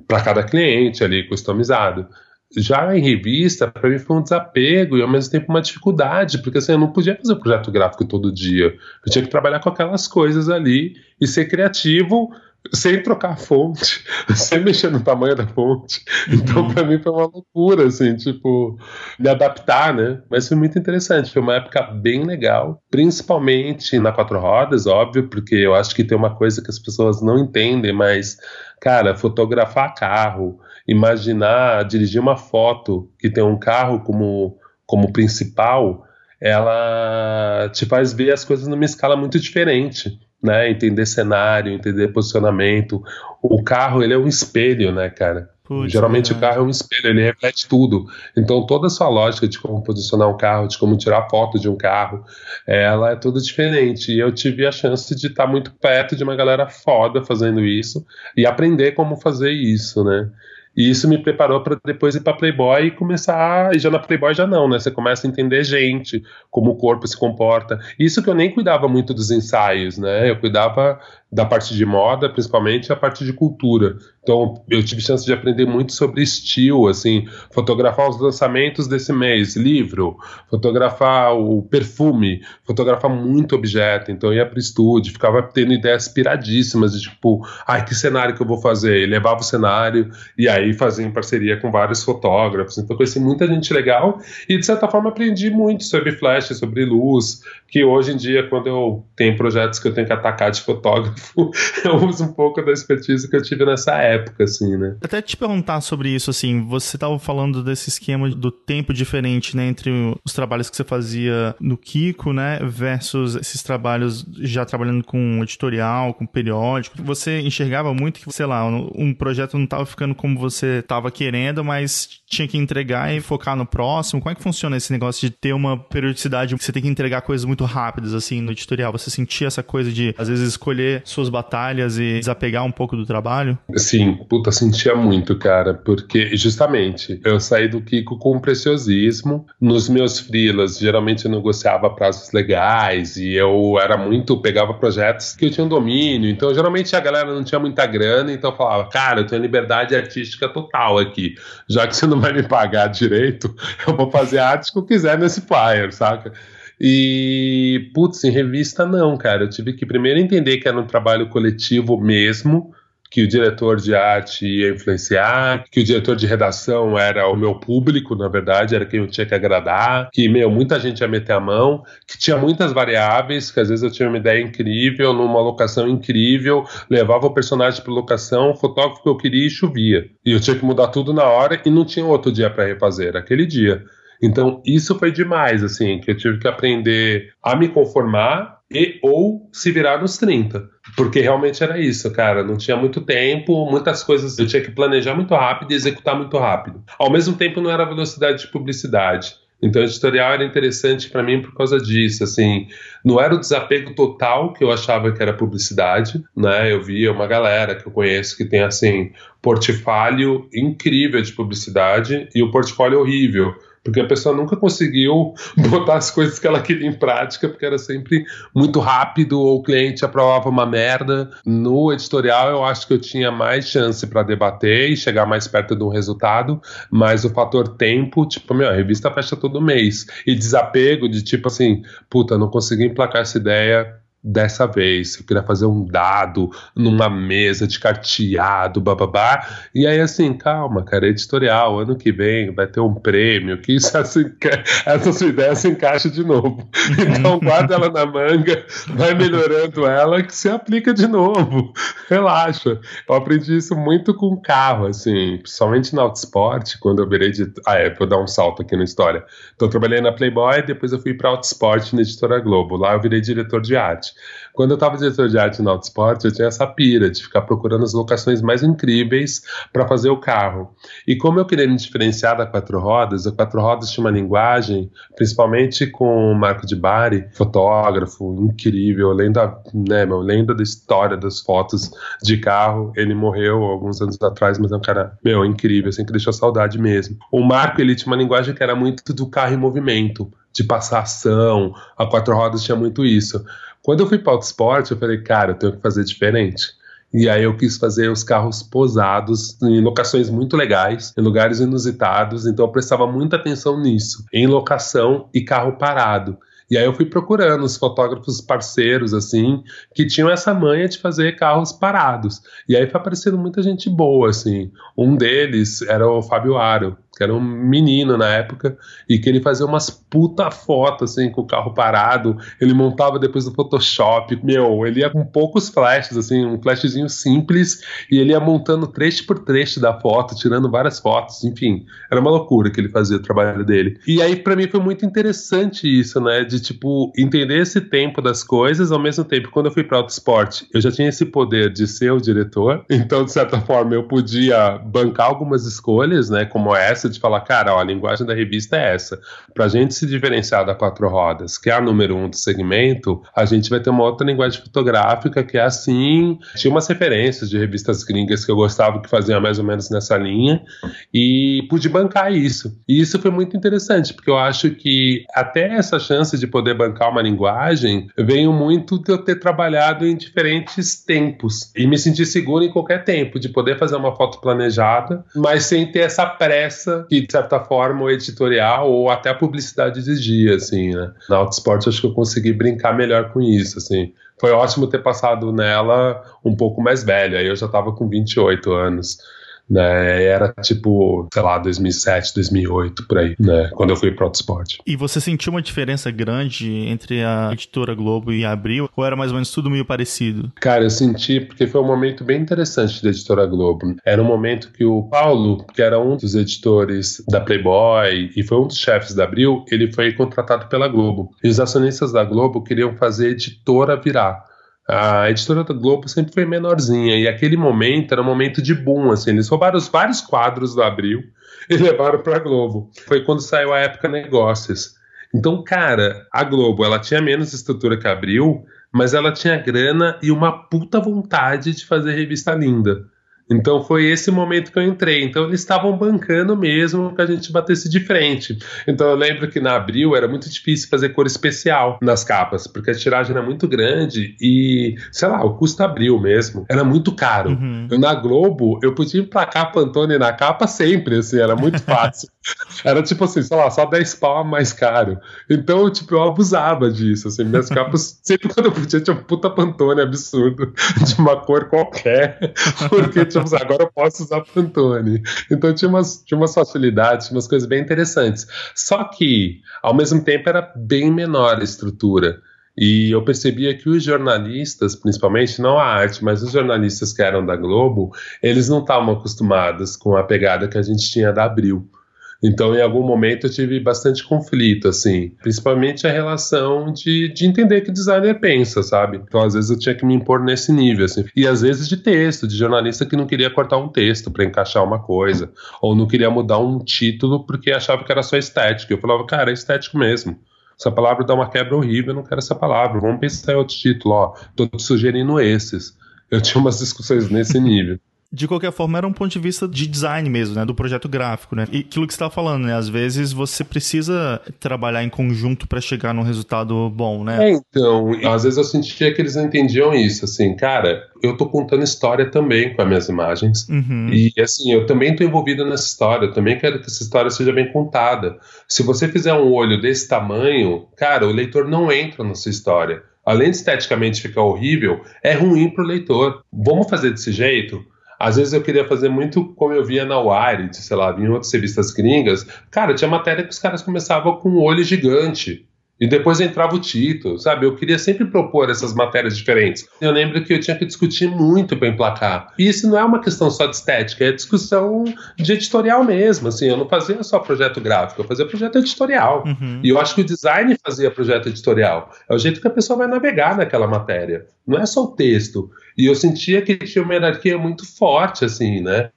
Para cada cliente ali, customizado. Já em revista, para mim foi um desapego e ao mesmo tempo uma dificuldade, porque assim, eu não podia fazer projeto gráfico todo dia. Eu tinha que trabalhar com aquelas coisas ali e ser criativo sem trocar a fonte, sem mexer no tamanho da fonte. Então, uhum. para mim, foi uma loucura, assim, tipo, me adaptar, né? Mas foi muito interessante, foi uma época bem legal, principalmente na quatro rodas, óbvio, porque eu acho que tem uma coisa que as pessoas não entendem, mas, cara, fotografar carro, imaginar, dirigir uma foto que tem um carro como, como principal, ela te faz ver as coisas numa escala muito diferente né? Entender cenário, entender posicionamento. O carro, ele é um espelho, né, cara? Putz, Geralmente é. o carro é um espelho, ele reflete tudo. Então toda a sua lógica de como posicionar um carro, de como tirar foto de um carro, ela é tudo diferente. E eu tive a chance de estar muito perto de uma galera foda fazendo isso e aprender como fazer isso, né? E isso me preparou para depois ir para Playboy e começar. E já na Playboy já não, né? Você começa a entender gente, como o corpo se comporta. Isso que eu nem cuidava muito dos ensaios, né? Eu cuidava da parte de moda, principalmente a parte de cultura. Então, eu tive chance de aprender muito sobre estilo, assim, fotografar os lançamentos desse mês, livro, fotografar o perfume, fotografar muito objeto. Então, eu ia para o estúdio, ficava tendo ideias piradíssimas de tipo, ai, que cenário que eu vou fazer? E levava o cenário e aí fazia em parceria com vários fotógrafos. Então, conheci muita gente legal e, de certa forma, aprendi muito sobre flash, sobre luz, que hoje em dia, quando eu tenho projetos que eu tenho que atacar de fotógrafo, eu uso um pouco da expertise que eu tive nessa época, assim, né? Até te perguntar sobre isso, assim, você estava falando desse esquema do tempo diferente, né, entre os trabalhos que você fazia no Kiko, né, versus esses trabalhos já trabalhando com editorial, com periódico. Você enxergava muito que, sei lá, um projeto não estava ficando como você estava querendo, mas tinha que entregar e focar no próximo. Como é que funciona esse negócio de ter uma periodicidade que você tem que entregar coisas muito rápidas, assim, no editorial? Você sentia essa coisa de, às vezes, escolher suas batalhas e desapegar um pouco do trabalho? Sim, puta, sentia muito, cara, porque justamente eu saí do Kiko com preciosismo. Nos meus frilas, geralmente eu negociava prazos legais e eu era muito, pegava projetos que eu tinha um domínio, então geralmente a galera não tinha muita grana, então eu falava, cara, eu tenho liberdade artística total aqui, já que você não vai me pagar direito, eu vou fazer arte que eu quiser nesse flyer, saca? E, putz, em revista não, cara. Eu tive que primeiro entender que era um trabalho coletivo mesmo, que o diretor de arte ia influenciar, que o diretor de redação era o meu público, na verdade, era quem eu tinha que agradar, que, meu, muita gente ia meter a mão, que tinha muitas variáveis, que às vezes eu tinha uma ideia incrível, numa locação incrível, levava o personagem para locação, o fotógrafo que eu queria e chovia. E eu tinha que mudar tudo na hora e não tinha outro dia para refazer, aquele dia. Então, isso foi demais, assim, que eu tive que aprender a me conformar e ou se virar nos 30. Porque realmente era isso, cara. Não tinha muito tempo, muitas coisas eu tinha que planejar muito rápido e executar muito rápido. Ao mesmo tempo, não era velocidade de publicidade. Então, editorial era interessante para mim por causa disso, assim, não era o desapego total que eu achava que era publicidade, né? Eu via uma galera que eu conheço que tem assim portfólio incrível de publicidade e o portfólio horrível porque a pessoa nunca conseguiu botar as coisas que ela queria em prática, porque era sempre muito rápido, ou o cliente aprovava uma merda. No editorial, eu acho que eu tinha mais chance para debater e chegar mais perto de um resultado, mas o fator tempo, tipo, meu, a revista fecha todo mês. E desapego de tipo assim, puta, não consegui emplacar essa ideia, dessa vez. Eu queria fazer um dado numa mesa de carteado, bababá. E aí, assim, calma, cara, editorial, ano que vem vai ter um prêmio, que isso, assim, essa sua ideia se encaixa de novo. Então, guarda ela na manga, vai melhorando ela, que se aplica de novo. Relaxa. Eu aprendi isso muito com carro, assim, principalmente na Autosport, quando eu virei de. Ah, é, vou dar um salto aqui na história. Então, eu trabalhei na Playboy, depois eu fui para Autosport na editora Globo. Lá eu virei diretor de arte. Quando eu estava diretor de arte no Autosport, eu tinha essa pira de ficar procurando as locações mais incríveis para fazer o carro. E como eu queria me diferenciar da Quatro Rodas, a Quatro Rodas tinha uma linguagem, principalmente com o Marco de Bari, fotógrafo incrível, lenda, né, meu, lenda da história das fotos de carro. Ele morreu alguns anos atrás, mas é um cara, meu, incrível, assim, que deixou saudade mesmo. O Marco, ele tinha uma linguagem que era muito do carro em movimento, de passar ação, a Quatro Rodas tinha muito isso. Quando eu fui para o Autosport, eu falei, cara, eu tenho que fazer diferente. E aí eu quis fazer os carros posados em locações muito legais, em lugares inusitados, então eu prestava muita atenção nisso, em locação e carro parado. E aí eu fui procurando os fotógrafos parceiros, assim, que tinham essa manha de fazer carros parados. E aí foi aparecendo muita gente boa, assim. Um deles era o Fábio Aro, que era um menino na época, e que ele fazia umas puta fotos, assim, com o carro parado, ele montava depois no Photoshop, meu, ele ia com poucos flashes, assim, um flashzinho simples, e ele ia montando trecho por trecho da foto, tirando várias fotos, enfim, era uma loucura que ele fazia o trabalho dele. E aí, para mim, foi muito interessante isso, né, de, tipo, entender esse tempo das coisas, ao mesmo tempo, quando eu fui para Autosport, eu já tinha esse poder de ser o diretor, então, de certa forma, eu podia bancar algumas escolhas, né, como essa, essa de falar, cara, ó, a linguagem da revista é essa. Para a gente se diferenciar da quatro rodas, que é a número um do segmento, a gente vai ter uma outra linguagem fotográfica que é assim. Tinha umas referências de revistas gringas que eu gostava que faziam mais ou menos nessa linha e pude bancar isso. E isso foi muito interessante, porque eu acho que até essa chance de poder bancar uma linguagem veio muito de eu ter trabalhado em diferentes tempos e me sentir seguro em qualquer tempo, de poder fazer uma foto planejada, mas sem ter essa pressa que, de certa forma, o editorial ou até a publicidade exigia, assim, né? Na Autosport, acho que eu consegui brincar melhor com isso, assim. Foi ótimo ter passado nela um pouco mais velho, aí eu já estava com 28 anos né? Era tipo, sei lá, 2007, 2008, por aí, né? Quando eu fui pro Autosport. E você sentiu uma diferença grande entre a editora Globo e a Abril? Ou era mais ou menos tudo meio parecido? Cara, eu senti porque foi um momento bem interessante da editora Globo. Era um momento que o Paulo, que era um dos editores da Playboy e foi um dos chefes da Abril, ele foi contratado pela Globo. E os acionistas da Globo queriam fazer editora virar a editora da Globo sempre foi menorzinha e aquele momento era um momento de boom, assim, eles roubaram os vários quadros do Abril e levaram para a Globo. Foi quando saiu a época Negócios. Então, cara, a Globo, ela tinha menos estrutura que a Abril, mas ela tinha grana e uma puta vontade de fazer revista linda. Então foi esse momento que eu entrei. Então eles estavam bancando mesmo que a gente batesse de frente. Então eu lembro que na Abril era muito difícil fazer cor especial nas capas, porque a tiragem era muito grande e, sei lá, o custo Abril mesmo era muito caro. Uhum. Na Globo eu podia emplacar Pantone na capa sempre, assim, era muito fácil. era tipo assim, sei lá, só 10 pau mais caro. Então, tipo, eu abusava disso, assim, minhas capas, sempre quando eu podia tinha um puta Pantone absurdo de uma cor qualquer, porque tinha agora eu posso usar Pantone. Então tinha umas, tinha umas facilidades, tinha umas coisas bem interessantes. Só que, ao mesmo tempo, era bem menor a estrutura. E eu percebia que os jornalistas, principalmente, não a arte, mas os jornalistas que eram da Globo, eles não estavam acostumados com a pegada que a gente tinha da Abril. Então, em algum momento, eu tive bastante conflito, assim, principalmente a relação de, de entender que designer pensa, sabe? Então, às vezes, eu tinha que me impor nesse nível, assim. E às vezes de texto, de jornalista que não queria cortar um texto para encaixar uma coisa, ou não queria mudar um título porque achava que era só estética. Eu falava, cara, é estético mesmo. Essa palavra dá uma quebra horrível, eu não quero essa palavra. Vamos pensar em outro título, ó. Tô sugerindo esses. Eu tinha umas discussões nesse nível de qualquer forma, era um ponto de vista de design mesmo, né? Do projeto gráfico, né? E aquilo que você estava falando, né? Às vezes você precisa trabalhar em conjunto para chegar num resultado bom, né? É, então, às vezes eu sentia que eles não entendiam isso, assim, cara, eu tô contando história também com as minhas imagens. Uhum. E, assim, eu também tô envolvido nessa história, eu também quero que essa história seja bem contada. Se você fizer um olho desse tamanho, cara, o leitor não entra na sua história além de esteticamente ficar horrível, é ruim para o leitor. Vamos fazer desse jeito? Às vezes eu queria fazer muito como eu via na Wired, sei lá, em outras revistas gringas. Cara, tinha matéria que os caras começavam com um olho gigante. E depois entrava o título, sabe? Eu queria sempre propor essas matérias diferentes. Eu lembro que eu tinha que discutir muito para emplacar. E isso não é uma questão só de estética, é discussão de editorial mesmo. Assim, eu não fazia só projeto gráfico, eu fazia projeto editorial. Uhum. E eu acho que o design fazia projeto editorial. É o jeito que a pessoa vai navegar naquela matéria. Não é só o texto. E eu sentia que tinha uma hierarquia muito forte, assim, né?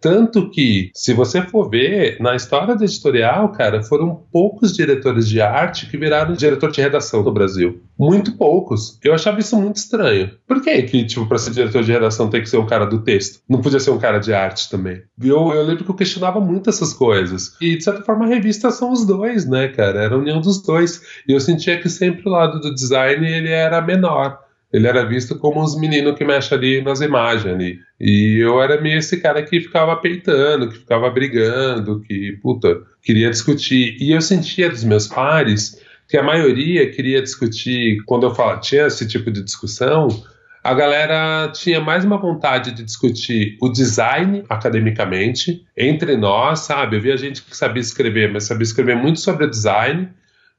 Tanto que, se você for ver, na história do editorial, cara, foram poucos diretores de arte que viraram diretor de redação no Brasil. Muito poucos. Eu achava isso muito estranho. Por que que, tipo, pra ser diretor de redação tem que ser um cara do texto? Não podia ser um cara de arte também. Eu, eu lembro que eu questionava muito essas coisas. E, de certa forma, a revista são os dois, né, cara? Era a união dos dois. E eu sentia que sempre o lado do design, ele era menor ele era visto como os meninos que mexem ali nas imagens ali. E eu era meio esse cara que ficava peitando, que ficava brigando, que, puta, queria discutir. E eu sentia dos meus pares que a maioria queria discutir, quando eu falo, tinha esse tipo de discussão, a galera tinha mais uma vontade de discutir o design academicamente, entre nós, sabe? Eu via gente que sabia escrever, mas sabia escrever muito sobre design,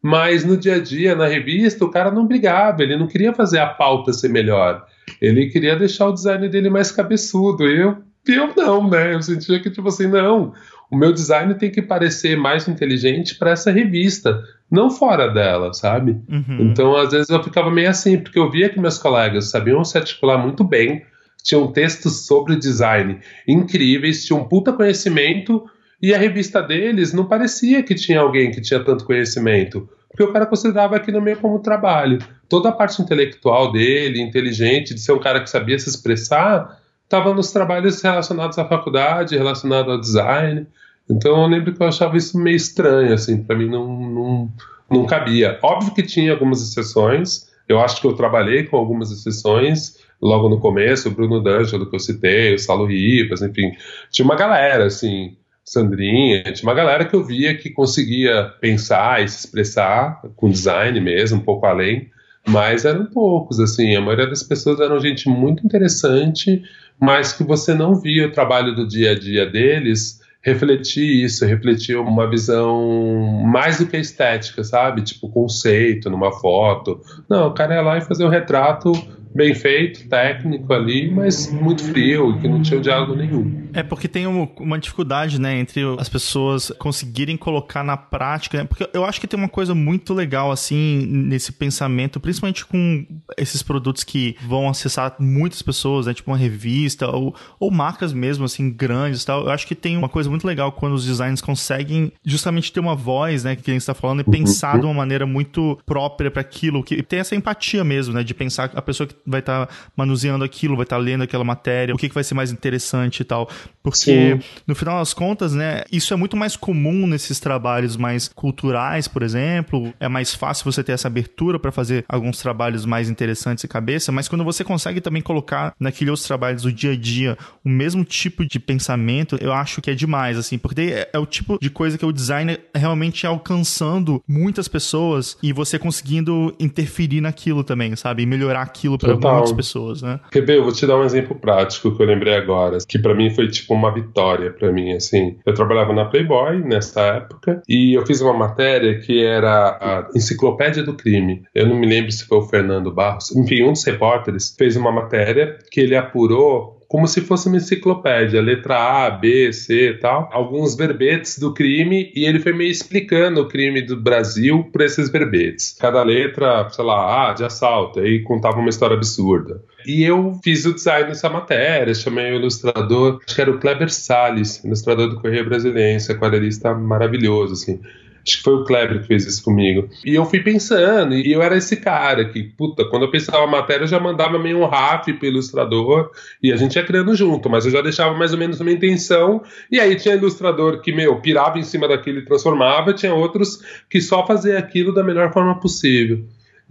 mas no dia a dia, na revista, o cara não brigava, ele não queria fazer a pauta ser melhor. Ele queria deixar o design dele mais cabeçudo. E eu, eu não, né? Eu sentia que, tipo assim, não. O meu design tem que parecer mais inteligente para essa revista, não fora dela, sabe? Uhum. Então, às vezes, eu ficava meio assim, porque eu via que meus colegas sabiam se articular muito bem, tinham textos sobre design incríveis, tinham um puta conhecimento e a revista deles não parecia que tinha alguém que tinha tanto conhecimento, porque o cara considerava aquilo meio como trabalho. Toda a parte intelectual dele, inteligente, de ser um cara que sabia se expressar, estava nos trabalhos relacionados à faculdade, relacionado ao design. Então eu lembro que eu achava isso meio estranho, assim, para mim não, não, não cabia. Óbvio que tinha algumas exceções, eu acho que eu trabalhei com algumas exceções logo no começo, o Bruno D'Angelo que eu citei, o Salo Rivas, enfim, tinha uma galera, assim, Sandrinha, tinha uma galera que eu via que conseguia pensar e se expressar com design mesmo, um pouco além, mas eram poucos, assim, a maioria das pessoas eram gente muito interessante, mas que você não via o trabalho do dia a dia deles refletir isso, refletir uma visão mais do que estética, sabe? Tipo, conceito numa foto. Não, o cara ia lá e fazer um retrato bem feito, técnico ali, mas muito frio, que não tinha diálogo nenhum. É porque tem uma dificuldade, né, entre as pessoas conseguirem colocar na prática, né? porque eu acho que tem uma coisa muito legal, assim, nesse pensamento, principalmente com esses produtos que vão acessar muitas pessoas, né, tipo uma revista ou, ou marcas mesmo, assim, grandes tal. Eu acho que tem uma coisa muito legal quando os designers conseguem justamente ter uma voz, né, que a gente está falando, e pensar uhum. de uma maneira muito própria para aquilo, que tem essa empatia mesmo, né, de pensar a pessoa que vai estar tá manuseando aquilo, vai estar tá lendo aquela matéria, o que, que vai ser mais interessante e tal. Porque, Sim. no final das contas, né, isso é muito mais comum nesses trabalhos mais culturais, por exemplo. É mais fácil você ter essa abertura para fazer alguns trabalhos mais interessantes e cabeça, mas quando você consegue também colocar naqueles outros trabalhos do dia a dia o mesmo tipo de pensamento, eu acho que é demais, assim, porque é, é o tipo de coisa que o designer realmente é alcançando muitas pessoas e você conseguindo interferir naquilo também, sabe? E melhorar aquilo para muitas pessoas, né? Quer eu vou te dar um exemplo prático que eu lembrei agora, que para mim foi tipo uma vitória para mim, assim. Eu trabalhava na Playboy nessa época e eu fiz uma matéria que era a Enciclopédia do Crime. Eu não me lembro se foi o Fernando Barros, enfim, um dos repórteres fez uma matéria que ele apurou como se fosse uma enciclopédia, letra A, B, C e tal, alguns verbetes do crime, e ele foi meio explicando o crime do Brasil por esses verbetes. Cada letra, sei lá, A de assalto, aí contava uma história absurda. E eu fiz o design dessa matéria, chamei o ilustrador, acho que era o Kleber Salles, ilustrador do Correio Brasiliense, aquarelista maravilhoso, assim. Acho que foi o Kleber que fez isso comigo. E eu fui pensando, e eu era esse cara que, puta, quando eu pensava a matéria, eu já mandava meio um raf pro ilustrador, e a gente ia criando junto, mas eu já deixava mais ou menos uma intenção, e aí tinha ilustrador que, meu, pirava em cima daquilo e transformava, tinha outros que só fazia aquilo da melhor forma possível.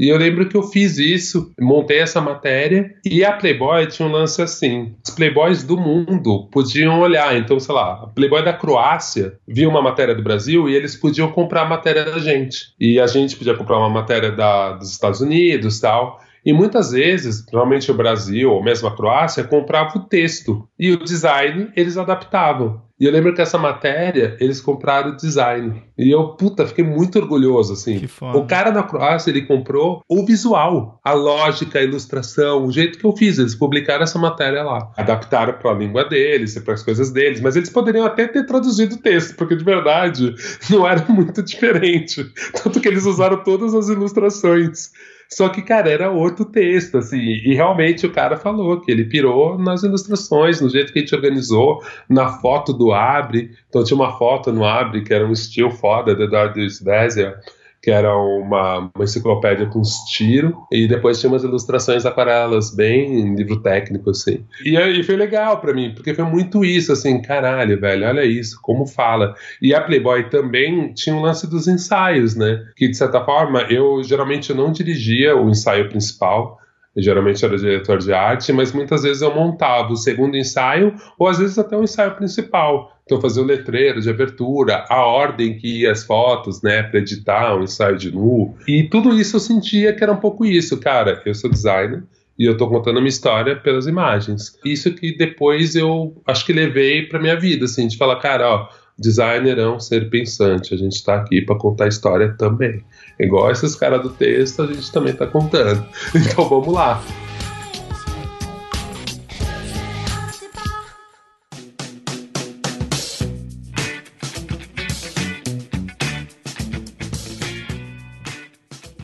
E eu lembro que eu fiz isso, montei essa matéria, e a Playboy tinha um lance assim: os Playboys do mundo podiam olhar. Então, sei lá, a Playboy da Croácia via uma matéria do Brasil e eles podiam comprar a matéria da gente. E a gente podia comprar uma matéria da, dos Estados Unidos tal. E muitas vezes, normalmente o Brasil ou mesmo a Croácia, comprava o texto e o design eles adaptavam. E eu lembro que essa matéria eles compraram o design. E eu, puta, fiquei muito orgulhoso, assim. O cara da Croácia, ele comprou o visual, a lógica, a ilustração, o jeito que eu fiz. Eles publicaram essa matéria lá. Adaptaram para a língua deles, para as coisas deles. Mas eles poderiam até ter traduzido o texto, porque de verdade não era muito diferente. Tanto que eles usaram todas as ilustrações. Só que, cara, era outro texto, assim, e realmente o cara falou que ele pirou nas ilustrações, no jeito que a gente organizou, na foto do Abre. Então tinha uma foto no Abre que era um estilo foda do Eduardo Svezia, que era uma, uma enciclopédia com uns tiros, e depois tinha umas ilustrações aquarelas, bem livro técnico, assim. E, e foi legal para mim, porque foi muito isso, assim, caralho, velho, olha isso, como fala. E a Playboy também tinha um lance dos ensaios, né? Que, de certa forma, eu geralmente não dirigia o ensaio principal, geralmente era diretor de arte, mas muitas vezes eu montava o segundo ensaio, ou às vezes até o ensaio principal. Então, fazer o letreiro de abertura, a ordem que ia as fotos, né, para editar um ensaio de nu. E tudo isso eu sentia que era um pouco isso, cara. Eu sou designer e eu tô contando a minha história pelas imagens. Isso que depois eu acho que levei para minha vida, assim, de falar, cara, ó, designer é um ser pensante, a gente está aqui para contar história também. Igual esses caras do texto, a gente também está contando. Então vamos lá.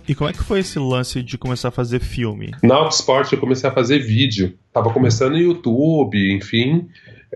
E como é que foi esse lance de começar a fazer filme? Na Autosport eu comecei a fazer vídeo. Tava começando no YouTube, enfim.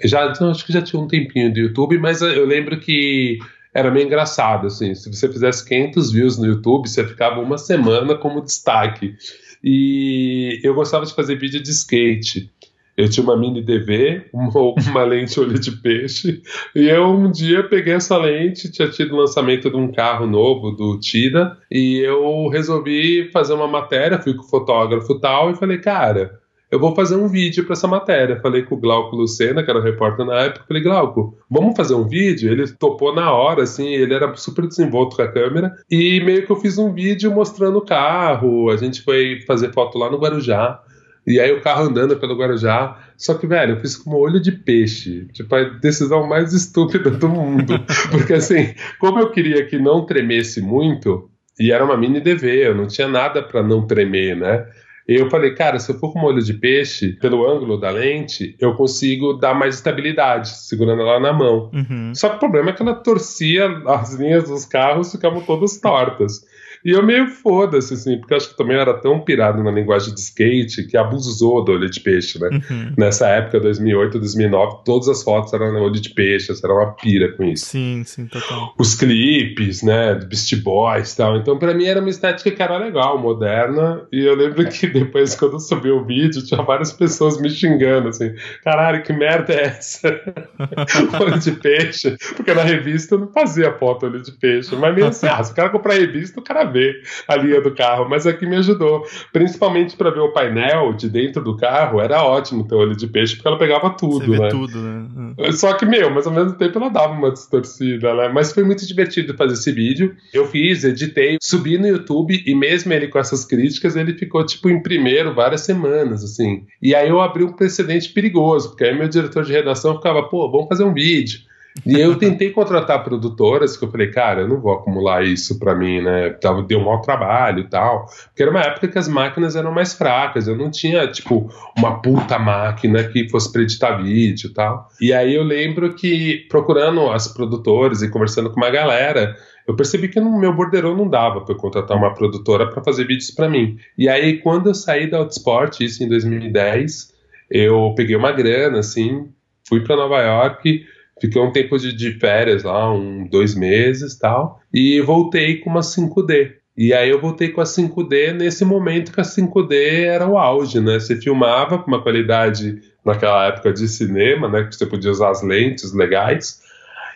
Já, acho que já tinha um tempinho do YouTube, mas eu lembro que era meio engraçado, assim. Se você fizesse 500 views no YouTube, você ficava uma semana como destaque. E eu gostava de fazer vídeo de skate. Eu tinha uma mini DV, uma, uma lente olho de peixe, e eu um dia peguei essa lente, tinha tido o lançamento de um carro novo do Tida, e eu resolvi fazer uma matéria, fui com o fotógrafo tal, e falei, cara, eu vou fazer um vídeo para essa matéria. Falei com o Glauco Lucena, que era o repórter na época, falei, Glauco, vamos fazer um vídeo? Ele topou na hora, assim, ele era super desenvolto com a câmera, e meio que eu fiz um vídeo mostrando o carro, a gente foi fazer foto lá no Guarujá, e aí o carro andando pelo Guarujá. Só que, velho, eu fiz com um olho de peixe. Tipo, a decisão mais estúpida do mundo. Porque, assim, como eu queria que não tremesse muito, e era uma mini DV, eu não tinha nada para não tremer, né? Eu falei, cara, se eu for com um olho de peixe, pelo ângulo da lente, eu consigo dar mais estabilidade, segurando ela na mão. Uhum. Só que o problema é que ela torcia as linhas dos carros, ficavam todas tortas. E eu meio foda-se, assim, porque acho que também era tão pirado na linguagem de skate que abusou do olho de peixe, né? Uhum. Nessa época, 2008, 2009, todas as fotos eram olho de peixe, era uma pira com isso. Sim, sim, total. Os clipes, né, do Beast Boys e tal. Então, pra mim, era uma estética que era legal, moderna. E eu lembro que depois, quando eu subi o vídeo, tinha várias pessoas me xingando, assim, caralho, que merda é essa? olho de peixe. Porque na revista eu não fazia foto olho de peixe. Mas mesmo assim, ah, se o cara comprar revista, o cara ver a linha do carro, mas aqui me ajudou. Principalmente para ver o painel de dentro do carro, era ótimo ter olho de peixe, porque ela pegava tudo, né? tudo, né? Só que, meu, mas ao mesmo tempo ela dava uma distorcida, né? Mas foi muito divertido fazer esse vídeo. Eu fiz, editei, subi no YouTube e mesmo ele com essas críticas, ele ficou, tipo, em primeiro várias semanas, assim. E aí eu abri um precedente perigoso, porque aí meu diretor de redação ficava, pô, vamos fazer um vídeo. E eu tentei contratar produtoras, que eu falei, cara, eu não vou acumular isso para mim, né? Deu um mau trabalho e tal. Porque era uma época que as máquinas eram mais fracas, eu não tinha, tipo, uma puta máquina que fosse para editar vídeo e tal. E aí eu lembro que, procurando as produtoras e conversando com uma galera, eu percebi que no meu borderão não dava para eu contratar uma produtora para fazer vídeos para mim. E aí, quando eu saí da Outsport, isso em 2010, eu peguei uma grana, assim, fui para Nova York Fiquei um tempo de, de férias lá, um, dois meses tal, e voltei com uma 5D. E aí eu voltei com a 5D nesse momento que a 5D era o auge, né? Você filmava com uma qualidade naquela época de cinema, né? Que você podia usar as lentes legais.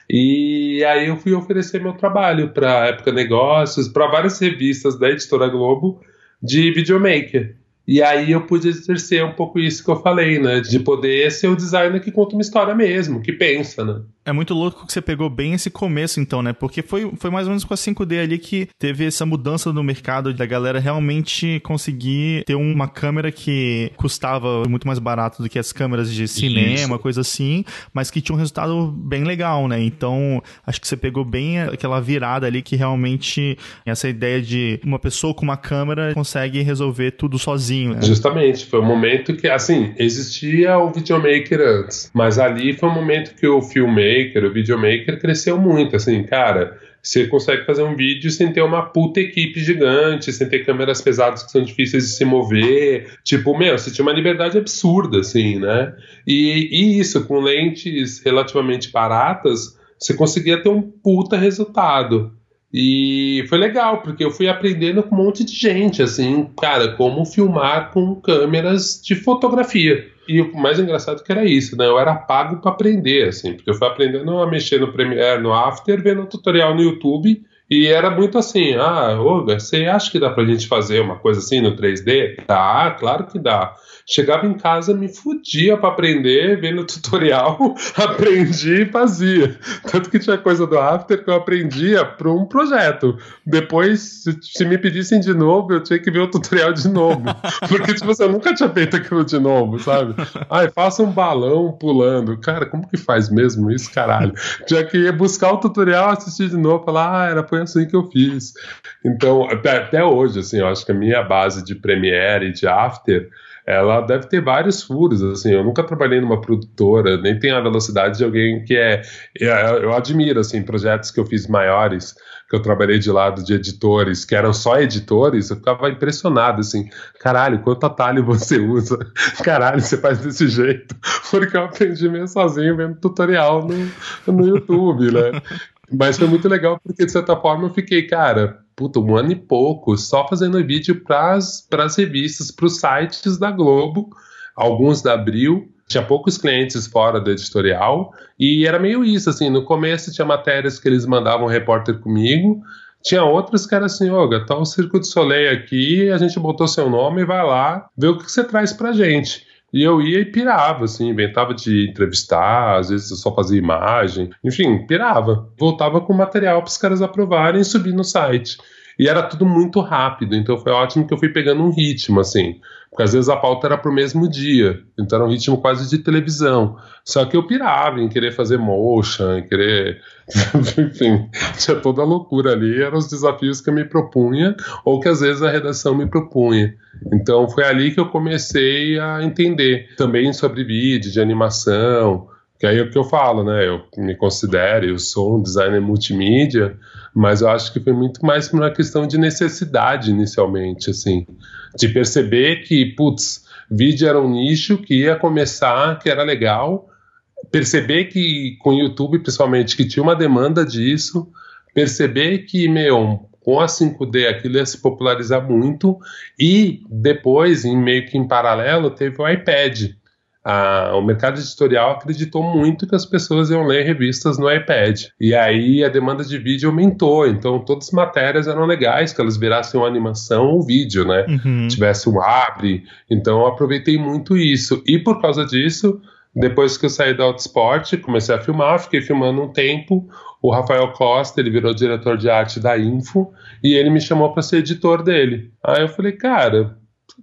E aí eu fui oferecer meu trabalho para Época Negócios, para várias revistas da Editora Globo de videomaker. E aí eu pude exercer um pouco isso que eu falei, né? De poder ser o designer que conta uma história mesmo, que pensa, né? É muito louco que você pegou bem esse começo, então, né? Porque foi, foi mais ou menos com a 5D ali que teve essa mudança no mercado da galera realmente conseguir ter uma câmera que custava muito mais barato do que as câmeras de cinema, Isso. coisa assim, mas que tinha um resultado bem legal, né? Então, acho que você pegou bem aquela virada ali que realmente essa ideia de uma pessoa com uma câmera consegue resolver tudo sozinho, né? Justamente, foi um momento que, assim, existia o videomaker antes, mas ali foi um momento que o filmei maker, o videomaker cresceu muito, assim, cara, você consegue fazer um vídeo sem ter uma puta equipe gigante, sem ter câmeras pesadas que são difíceis de se mover. Tipo, meu, você tinha uma liberdade absurda, assim, né? E, e isso, com lentes relativamente baratas, você conseguia ter um puta resultado. E foi legal, porque eu fui aprendendo com um monte de gente, assim, cara, como filmar com câmeras de fotografia. E o mais engraçado que era isso, né? Eu era pago para aprender, assim, porque eu fui aprendendo a mexer no Premiere, no After, vendo tutorial no YouTube e era muito assim, ah, Olga, você acha que dá pra gente fazer uma coisa assim no 3D? Dá, claro que dá. Chegava em casa, me fudia para aprender, vendo tutorial, aprendi e fazia. Tanto que tinha coisa do After que eu aprendia para um projeto. Depois, se, se, me pedissem de novo, eu tinha que ver o tutorial de novo. Porque, tipo, você nunca tinha feito aquilo de novo, sabe? Ai, faça um balão pulando. Cara, como que faz mesmo isso, caralho? Tinha que ir buscar o tutorial, assistir de novo, falar, ah, era foi assim que eu fiz. Então, até, até hoje, assim, eu acho que a minha base de Premiere e de After ela deve ter vários furos, assim, eu nunca trabalhei numa produtora, nem tenho a velocidade de alguém que é, eu admiro, assim, projetos que eu fiz maiores, que eu trabalhei de lado de editores, que eram só editores, eu ficava impressionado, assim, caralho, quanto atalho você usa, caralho, você faz desse jeito, porque eu aprendi meio sozinho vendo tutorial no, no YouTube, né, mas foi muito legal porque, de certa forma, eu fiquei, cara, puta, um ano e pouco só fazendo vídeo para as revistas, para os sites da Globo, alguns da Abril. Tinha poucos clientes fora do editorial e era meio isso, assim, no começo tinha matérias que eles mandavam repórter comigo, tinha outras que era assim, Olga, tá o Circo de Soleil aqui, a gente botou seu nome vai lá ver o que você traz pra gente. E eu ia e pirava, assim, inventava de entrevistar, às vezes eu só fazia imagem, enfim, pirava. Voltava com material para os caras aprovarem e subir no site. E era tudo muito rápido, então foi ótimo que eu fui pegando um ritmo, assim. Porque às vezes a pauta era pro mesmo dia, então era um ritmo quase de televisão. Só que eu pirava em querer fazer motion, em querer. Enfim, tinha toda a loucura ali, eram os desafios que eu me propunha, ou que às vezes a redação me propunha. Então foi ali que eu comecei a entender também sobre vídeo, de animação, que aí é o que eu falo, né? Eu me considero, eu sou um designer multimídia, mas eu acho que foi muito mais por uma questão de necessidade inicialmente, assim, de perceber que, putz, vídeo era um nicho que ia começar, que era legal, perceber que com o YouTube, principalmente, que tinha uma demanda disso, perceber que, meu, com a 5D aquilo ia se popularizar muito e depois, em meio que em paralelo, teve o iPad. O mercado editorial acreditou muito que as pessoas iam ler revistas no iPad. E aí a demanda de vídeo aumentou. Então todas as matérias eram legais, que elas virassem uma animação ou vídeo, né? Uhum. Tivesse um abre. Então eu aproveitei muito isso. E por causa disso, depois que eu saí da Autosport, comecei a filmar, fiquei filmando um tempo. O Rafael Costa, ele virou diretor de arte da Info e ele me chamou para ser editor dele. Aí eu falei, cara,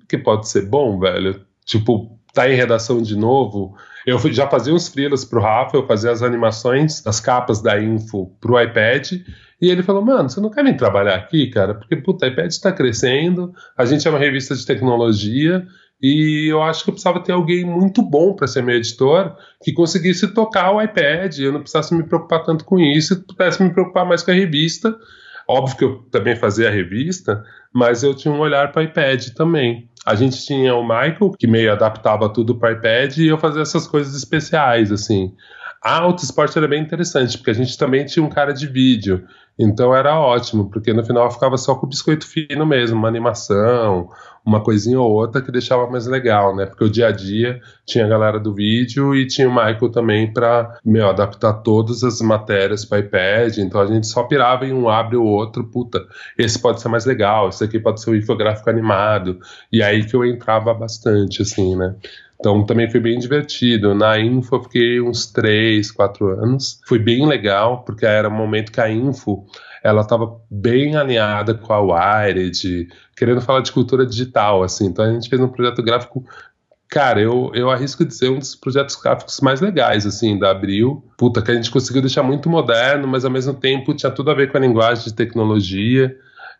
que pode ser bom, velho? Tipo, tá em redação de novo, eu já fazia uns freelas pro Rafa, eu fazia as animações das capas da Info pro iPad, e ele falou, mano, você não quer vir trabalhar aqui, cara? Porque, puta, o iPad está crescendo, a gente é uma revista de tecnologia, e eu acho que eu precisava ter alguém muito bom para ser meu editor, que conseguisse tocar o iPad, eu não precisasse me preocupar tanto com isso, e pudesse me preocupar mais com a revista. Óbvio que eu também fazia a revista, mas eu tinha um olhar para iPad também. A gente tinha o Michael, que meio adaptava tudo para iPad, e eu fazia essas coisas especiais, assim. A Auto Esporte era bem interessante, porque a gente também tinha um cara de vídeo. Então era ótimo, porque no final ficava só com o biscoito fino mesmo, uma animação, uma coisinha ou outra que deixava mais legal, né? Porque o dia a dia tinha a galera do vídeo e tinha o Michael também para adaptar todas as matérias para iPad. Então a gente só pirava em um abre o outro, puta, esse pode ser mais legal, esse aqui pode ser um infográfico animado. E aí que eu entrava bastante, assim, né? Então também foi bem divertido. Na Info eu fiquei uns 3, 4 anos. Foi bem legal, porque era um momento que a Info ela estava bem alinhada com a Wired, querendo falar de cultura digital, assim. Então a gente fez um projeto gráfico Cara, eu, eu arrisco dizer um dos projetos gráficos mais legais, assim, da Abril. Puta, que a gente conseguiu deixar muito moderno, mas ao mesmo tempo tinha tudo a ver com a linguagem de tecnologia.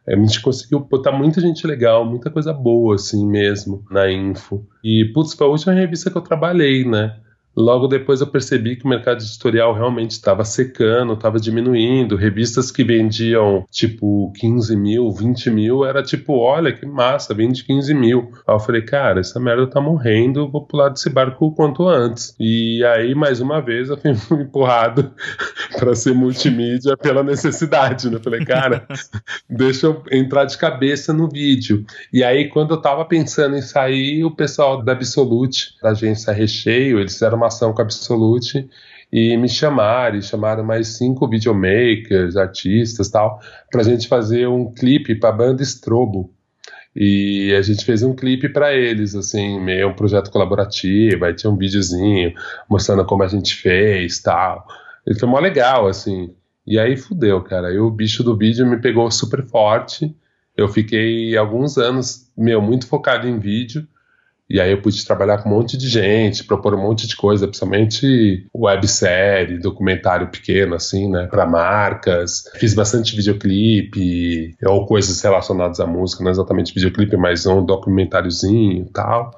A gente conseguiu botar muita gente legal, muita coisa boa, assim mesmo, na Info. E, putz, foi a última revista que eu trabalhei, né? Logo depois eu percebi que o mercado editorial realmente estava secando, estava diminuindo. Revistas que vendiam tipo 15 mil, 20 mil, era tipo, olha que massa, vende 15 mil. Aí eu falei, cara, essa merda tá morrendo, vou pular desse barco o quanto antes. E aí, mais uma vez, eu fui empurrado para ser multimídia pela necessidade, né? Eu falei, cara, deixa eu entrar de cabeça no vídeo. E aí, quando eu tava pensando em sair, o pessoal da Absolute, da agência Recheio, eles fizeram uma com a Absolute e me chamaram, e chamaram mais cinco videomakers, artistas tal, para a gente fazer um clipe para a banda Strobo. E a gente fez um clipe para eles, assim, meio um projeto colaborativo, aí tinha um videozinho mostrando como a gente fez tal. E foi mó legal, assim. E aí fudeu, cara. Aí o bicho do vídeo me pegou super forte. Eu fiquei alguns anos, meu, muito focado em vídeo. E aí eu pude trabalhar com um monte de gente, propor um monte de coisa, principalmente websérie, documentário pequeno, assim, né, para marcas. Fiz bastante videoclipe, ou coisas relacionadas à música, não exatamente videoclipe, mas um documentáriozinho e tal.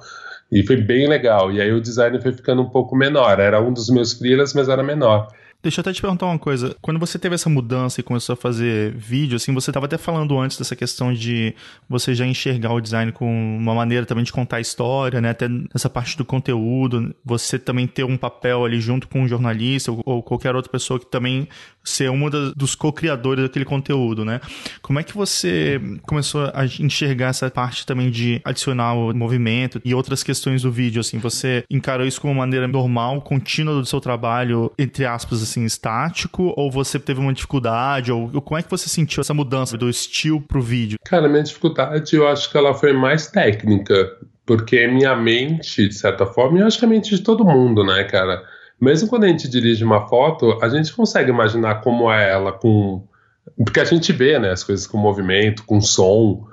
E foi bem legal. E aí o design foi ficando um pouco menor. Era um dos meus freelas, mas era menor. Deixa eu até te perguntar uma coisa. Quando você teve essa mudança e começou a fazer vídeo, assim, você estava até falando antes dessa questão de você já enxergar o design com uma maneira também de contar a história, né? Até nessa parte do conteúdo, você também ter um papel ali junto com um jornalista ou, ou qualquer outra pessoa que também ser uma dos co-criadores daquele conteúdo, né? Como é que você começou a enxergar essa parte também de adicionar o movimento e outras questões do vídeo, assim? Você encarou isso como uma maneira normal, contínua do seu trabalho, entre aspas, assim, estático? Ou você teve uma dificuldade? Ou como é que você sentiu essa mudança do estilo pro vídeo? Cara, minha dificuldade eu acho que ela foi mais técnica. Porque minha mente, de certa forma, e eu acho que a mente de todo mundo, né, cara? Mesmo quando a gente dirige uma foto, a gente consegue imaginar como é ela com. Porque a gente vê, né, as coisas com movimento, com som.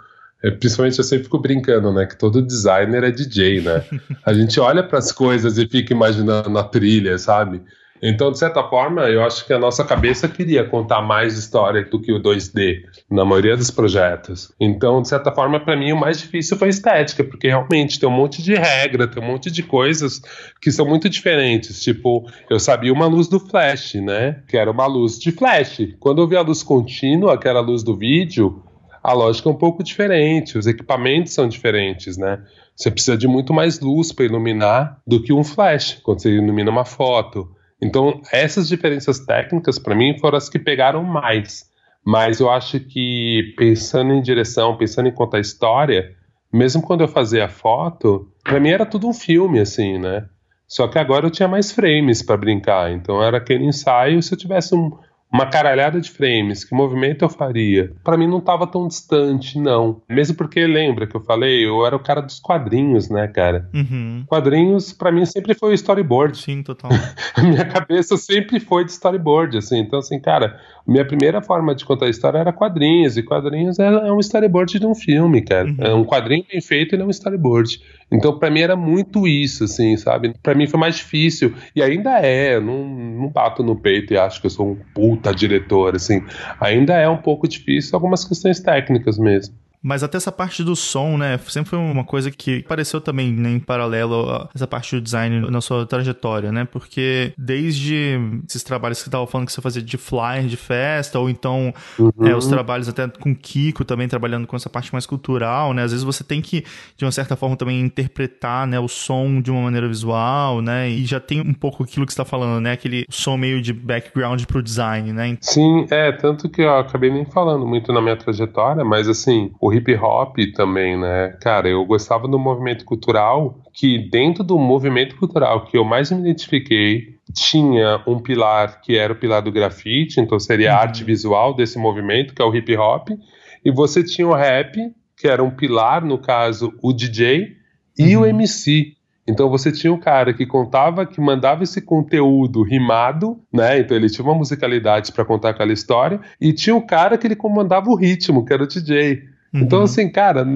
É, principalmente eu sempre fico brincando, né? Que todo designer é DJ, né? A gente olha para as coisas e fica imaginando a trilha, sabe? Então, de certa forma, eu acho que a nossa cabeça queria contar mais história do que o 2D, na maioria dos projetos. Então, de certa forma, para mim, o mais difícil foi a estética, porque realmente tem um monte de regra, tem um monte de coisas que são muito diferentes. Tipo, eu sabia uma luz do flash, né? Que era uma luz de flash. Quando eu vi a luz contínua, que era a luz do vídeo, a lógica é um pouco diferente, os equipamentos são diferentes, né? Você precisa de muito mais luz para iluminar do que um flash, quando você ilumina uma foto. Então, essas diferenças técnicas, para mim, foram as que pegaram mais. Mas eu acho que, pensando em direção, pensando em contar história, mesmo quando eu fazia a foto, para mim era tudo um filme, assim, né? Só que agora eu tinha mais frames para brincar. Então era aquele ensaio. Se eu tivesse um, uma caralhada de frames, que movimento eu faria? Para mim não estava tão distante, não. Mesmo porque, lembra que eu falei, eu era o cara dos quadrinhos, né, cara? Uhum. Quadrinhos, para mim, sempre foi o storyboard. Sim, total. minha cabeça sempre foi de storyboard, assim. Então, assim, cara, minha primeira forma de contar a história era quadrinhos, e quadrinhos é, é um storyboard de um filme, cara. Uhum. É um quadrinho bem feito, ele é um storyboard. Então, para mim era muito isso, assim, sabe? Para mim foi mais difícil e ainda é. Não, não bato no peito e acho que eu sou um puta diretor, assim. Ainda é um pouco difícil algumas questões técnicas mesmo. Mas até essa parte do som, né, sempre foi uma coisa que apareceu também né, em paralelo a essa parte do design na sua trajetória, né? Porque desde esses trabalhos que você estava falando que você fazia de flyer de festa, ou então uhum. é, os trabalhos até com Kiko também trabalhando com essa parte mais cultural, né? Às vezes você tem que, de uma certa forma, também interpretar né, o som de uma maneira visual, né? E já tem um pouco aquilo que você está falando, né? Aquele som meio de background pro design, né? Sim, é, tanto que eu acabei nem falando muito na minha trajetória, mas assim, o hip hop também, né? Cara, eu gostava do movimento cultural que dentro do movimento cultural que eu mais me identifiquei tinha um pilar que era o pilar do grafite, então seria a uhum. arte visual desse movimento, que é o hip hop, e você tinha o rap, que era um pilar, no caso, o DJ e uhum. o MC. Então você tinha um cara que contava, que mandava esse conteúdo rimado, né? Então ele tinha uma musicalidade para contar aquela história, e tinha o cara que ele comandava o ritmo, que era o DJ. Então, uhum. Então, assim, cara,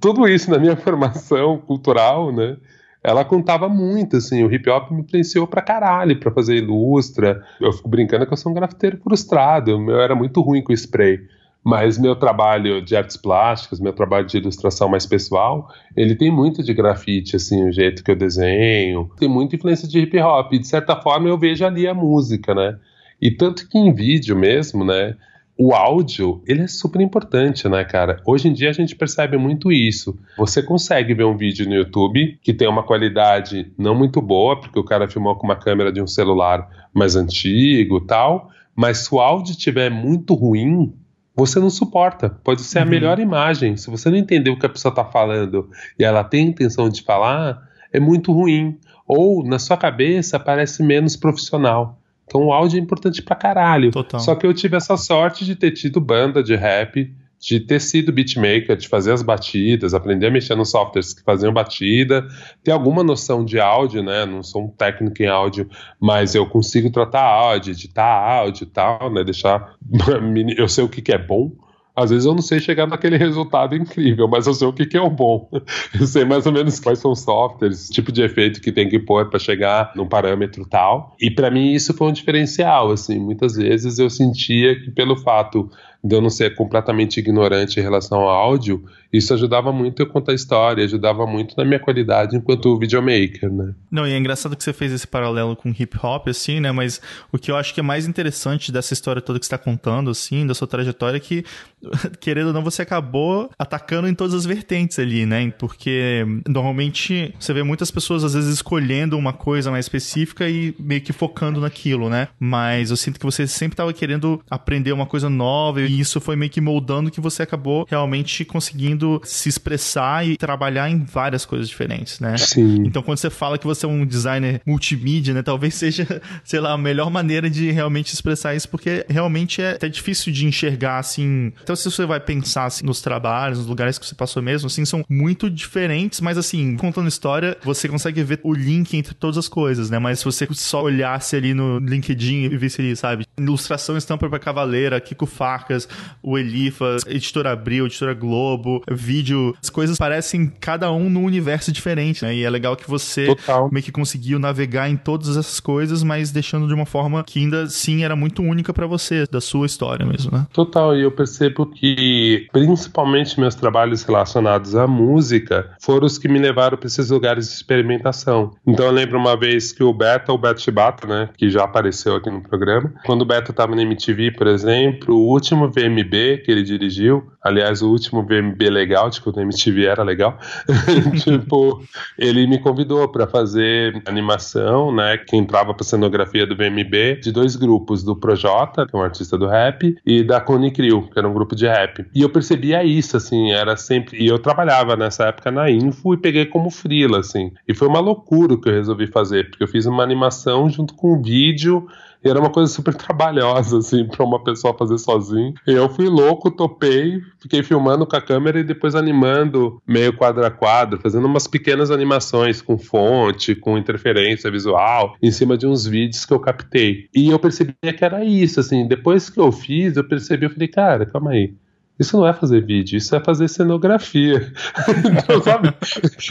tudo isso na minha formação cultural, né? Ela contava muito, assim, o hip hop me influenciou pra caralho pra fazer ilustra. Eu fico brincando que eu sou um grafiteiro frustrado, eu era muito ruim com spray. Mas meu trabalho de artes plásticas, meu trabalho de ilustração mais pessoal, ele tem muito de grafite, assim, o jeito que eu desenho. Tem muita influência de hip hop. E, de certa forma, eu vejo ali a música, né? E tanto que em vídeo mesmo, né? O áudio, ele é super importante, né, cara? Hoje em dia a gente percebe muito isso. Você consegue ver um vídeo no YouTube que tem uma qualidade não muito boa, porque o cara filmou com uma câmera de um celular mais antigo tal, mas se o áudio estiver muito ruim, você não suporta. Pode ser uhum. a melhor imagem. Se você não entender o que a pessoa está falando e ela tem intenção de falar, é muito ruim. Ou na sua cabeça parece menos profissional. Então o áudio é importante pra caralho. Total. Só que eu tive essa sorte de ter tido banda de rap, de ter sido beatmaker, de fazer as batidas, aprender a mexer nos softwares que faziam batida, ter alguma noção de áudio, né? Não sou um técnico em áudio, mas eu consigo tratar áudio, editar áudio e tal, né? Deixar. Eu sei o que, que é bom. Às vezes eu não sei chegar naquele resultado incrível, mas eu sei o que, que é o bom. Eu sei mais ou menos quais são os softwares, tipo de efeito que tem que pôr para chegar num parâmetro tal. E para mim isso foi um diferencial, assim. Muitas vezes eu sentia que pelo fato de eu não ser completamente ignorante em relação ao áudio, isso ajudava muito eu contar história, ajudava muito na minha qualidade enquanto videomaker, né? Não, e é engraçado que você fez esse paralelo com hip hop, assim, né? Mas o que eu acho que é mais interessante dessa história toda que você está contando, assim, da sua trajetória, é que, querendo ou não, você acabou atacando em todas as vertentes ali, né? Porque normalmente você vê muitas pessoas, às vezes, escolhendo uma coisa mais específica e meio que focando naquilo, né? Mas eu sinto que você sempre estava querendo aprender uma coisa nova e isso foi meio que moldando que você acabou realmente conseguindo se expressar e trabalhar em várias coisas diferentes, né? Sim. Então, quando você fala que você é um designer multimídia, né? Talvez seja, sei lá, a melhor maneira de realmente expressar isso, porque realmente é até difícil de enxergar, assim. Então, se você vai pensar assim, nos trabalhos, nos lugares que você passou mesmo, assim, são muito diferentes, mas assim, contando história, você consegue ver o link entre todas as coisas, né? Mas se você só olhasse ali no LinkedIn e visse ali, sabe? Ilustração estampa para Cavaleira, Kiko Facas, o Elifas, Editora Abril, Editora Globo, vídeo, as coisas parecem cada um num universo diferente, né? E é legal que você Total. meio que conseguiu navegar em todas essas coisas, mas deixando de uma forma que ainda sim era muito única para você, da sua história mesmo, né? Total, e eu percebo que principalmente meus trabalhos relacionados à música foram os que me levaram para esses lugares de experimentação. Então eu lembro uma vez que o Beto, o Beto Chibata, né, que já apareceu aqui no programa, quando o Beto estava na MTV, por exemplo, o último VMB que ele dirigiu, aliás, o último VMB legal, tipo, o MTV era legal, tipo, ele me convidou para fazer animação, né, que entrava para cenografia do VMB, de dois grupos, do Projota, que é um artista do rap, e da Cone Crew, que era um grupo de rap. E eu percebia isso, assim, era sempre... E eu trabalhava nessa época na Info e peguei como frila, assim. E foi uma loucura o que eu resolvi fazer, porque eu fiz uma animação junto com um vídeo e era uma coisa super trabalhosa, assim, pra uma pessoa fazer sozinho. E eu fui louco, topei, fiquei filmando com a câmera e depois animando meio quadro a quadro, fazendo umas pequenas animações com fonte, com interferência visual, em cima de uns vídeos que eu captei. E eu percebi que era isso, assim, depois que eu fiz, eu percebi, eu falei, cara, calma aí. isso não é fazer vídeo, isso é fazer cenografia. então, sabe?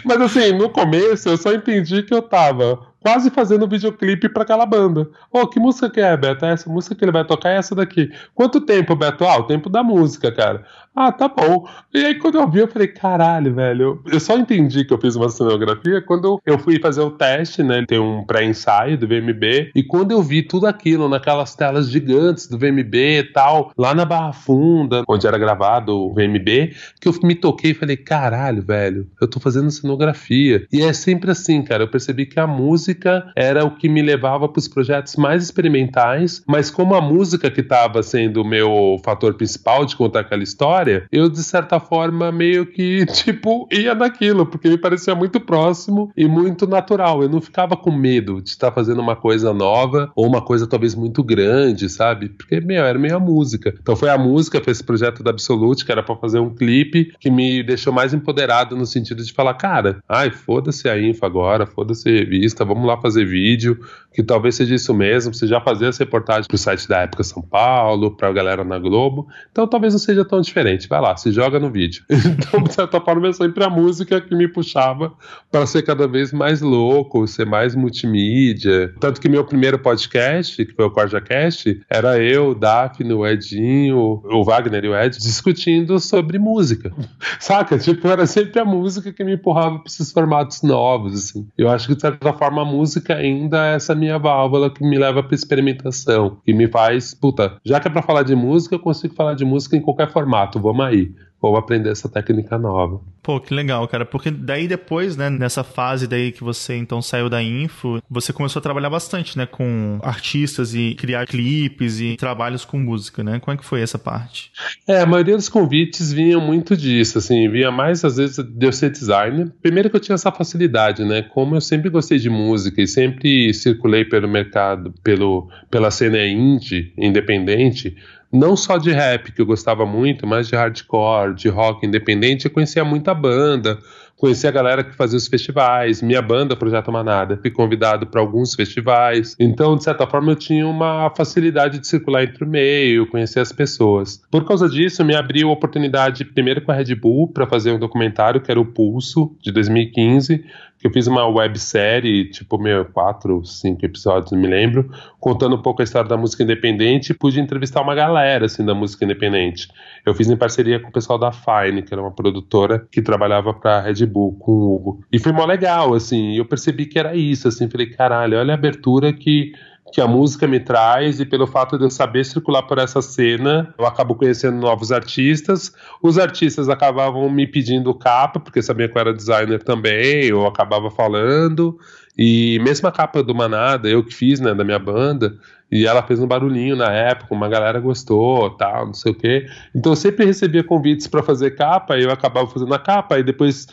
Mas assim, no começo eu só entendi que eu tava quase fazendo um videoclipe para aquela banda. Ô, oh, que música que é, Beto? Essa música que ele vai tocar é essa daqui. Quanto tempo, Beto? Ah, o tempo da música, cara. Ah, tá bom. E aí, quando eu vi, eu falei, caralho, velho. Eu só entendi que eu fiz uma cenografia quando eu fui fazer o teste, né? Tem um pré-ensaio do VMB. E quando eu vi tudo aquilo naquelas telas gigantes do VMB e tal, lá na Barra Funda, onde era gravado o VMB, que eu me toquei e falei, caralho, velho, eu tô fazendo cenografia. E é sempre assim, cara. Eu percebi que a música era o que me levava para os projetos mais experimentais, mas como a música que estava sendo o meu fator principal de contar aquela história, história, eu de certa forma meio que, tipo, ia naquilo, porque me parecia muito próximo e muito natural. Eu não ficava com medo de estar fazendo uma coisa nova ou uma coisa talvez muito grande, sabe? Porque, meu, era meio a música. Então foi a música, foi esse projeto da Absolute, que era para fazer um clipe que me deixou mais empoderado no sentido de falar, cara, ai, foda-se a info agora, foda-se a revista, vamos lá fazer vídeo, que talvez seja isso mesmo, você já fazia as reportagens pro site da época São Paulo, pra galera na Globo, então talvez não seja tão diferente. Vai lá, se joga no vídeo. Então, de certa forma, é sempre a música que me puxava para ser cada vez mais louco, ser mais multimídia. Tanto que meu primeiro podcast, que foi o CorjaCast, era eu, o Daphne, o Edinho, o Wagner e o Ed discutindo sobre música. Saca? Tipo, era sempre a música que me empurrava para esses formatos novos, assim. Eu acho que, de certa forma, música ainda é essa minha válvula que me leva para experimentação, que me faz, puta, já que é para falar de música, eu consigo falar de música em qualquer formato vamos aí, vamos aprender essa técnica nova. Pô, que legal, cara, porque daí depois, né, nessa fase daí que você então saiu da Info, você começou a trabalhar bastante, né, com artistas e criar clipes e trabalhos com música, né? Como é que foi essa parte? É, a maioria dos convites vinham muito disso, assim, vinha mais às vezes de eu ser designer. Primeiro que eu tinha essa facilidade, né, como eu sempre gostei de música e sempre circulei pelo mercado, pelo, pela cena indie, independente, não só de rap, que eu gostava muito, mas de hardcore, de rock independente, eu conhecia muita banda, conheci a galera que fazia os festivais, minha banda, Projeto Manada, fui convidado para alguns festivais. Então, de certa forma, eu tinha uma facilidade de circular entre o meio, conhecer as pessoas. Por causa disso, me abriu a oportunidade, primeiro com a Red Bull, para fazer um documentário que era o Pulso, de 2015 que eu fiz uma websérie, tipo, meio quatro, cinco episódios, não me lembro, contando um pouco a história da música independente e pude entrevistar uma galera, assim, da música independente. Eu fiz em parceria com o pessoal da Fine, que era uma produtora que trabalhava pra Red Bull, com o Hugo. E foi mó legal, assim, eu percebi que era isso, assim, falei, caralho, olha a abertura que que a música me traz e pelo fato de eu saber circular por essa cena, eu acabo conhecendo novos artistas. Os artistas acabavam me pedindo capa, porque sabia que eu era designer também, eu acabava falando. E mesmo a capa do Manada, eu que fiz, né, da minha banda, e ela fez um barulhinho na época, uma galera gostou, tal, não sei o quê. Então eu sempre recebia convites para fazer capa, e eu acabava fazendo a capa, e depois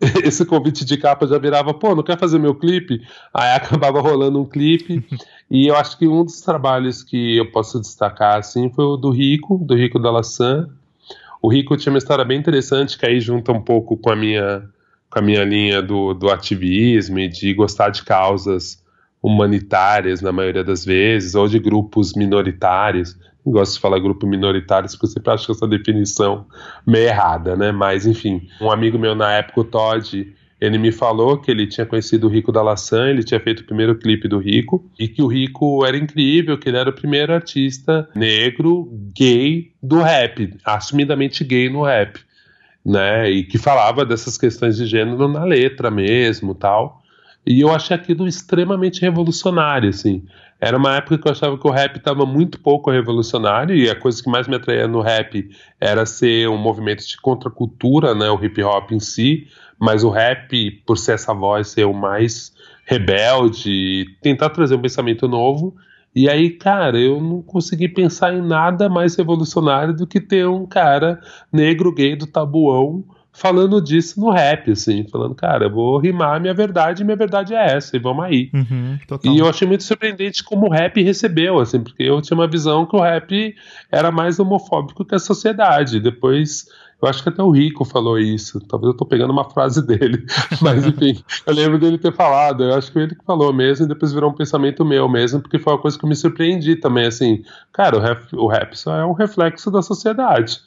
esse convite de capa já virava, pô, não quer fazer meu clipe? Aí acabava rolando um clipe. e eu acho que um dos trabalhos que eu posso destacar assim foi o do Rico, do Rico da Laçã. O Rico tinha uma história bem interessante que aí junta um pouco com a minha com a minha linha do, do ativismo e de gostar de causas humanitárias na maioria das vezes, ou de grupos minoritários. Gosto de falar grupo minoritário, porque eu sempre acho essa definição meio errada, né? Mas, enfim, um amigo meu na época, o Todd, ele me falou que ele tinha conhecido o Rico da Laçã, ele tinha feito o primeiro clipe do Rico, e que o Rico era incrível, que ele era o primeiro artista negro gay do rap, assumidamente gay no rap, né? E que falava dessas questões de gênero na letra mesmo, tal. E eu achei aquilo extremamente revolucionário, assim. Era uma época que eu achava que o rap estava muito pouco revolucionário e a coisa que mais me atraía no rap era ser um movimento de contracultura, né, o hip hop em si, mas o rap, por ser essa voz, ser o mais rebelde, tentar trazer um pensamento novo. E aí, cara, eu não consegui pensar em nada mais revolucionário do que ter um cara negro gay do tabuão falando disso no rap, assim, falando, cara, eu vou rimar a minha verdade, e minha verdade é essa, e vamos aí. Uhum, e eu achei muito surpreendente como o rap recebeu, assim, porque eu tinha uma visão que o rap era mais homofóbico que a sociedade. Depois, eu acho que até o Rico falou isso, talvez eu tô pegando uma frase dele, mas enfim, eu lembro dele ter falado, eu acho que ele que falou mesmo, e depois virou um pensamento meu mesmo, porque foi uma coisa que eu me surpreendi também, assim, cara, o rap, o rap só é um reflexo da sociedade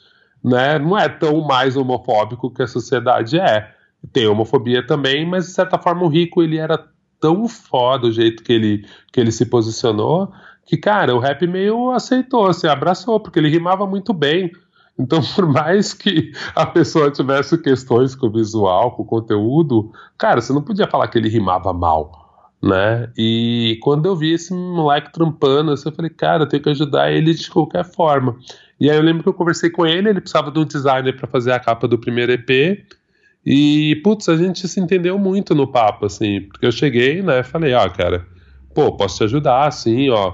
né, não é tão mais homofóbico que a sociedade é. Tem homofobia também, mas de certa forma o Rico ele era tão foda o jeito que ele, que ele se posicionou que, cara, o rap meio aceitou, assim, abraçou, porque ele rimava muito bem. Então, por mais que a pessoa tivesse questões com o visual, com o conteúdo, cara, você não podia falar que ele rimava mal, né? E quando eu vi esse moleque trampando, eu falei, cara, eu tenho que ajudar ele de qualquer forma. E aí eu lembro que eu conversei com ele, ele precisava de um designer para fazer a capa do primeiro EP. E, putz, a gente se entendeu muito no papo, assim, porque eu cheguei, né, falei, ó, cara, pô, posso te ajudar, assim, ó,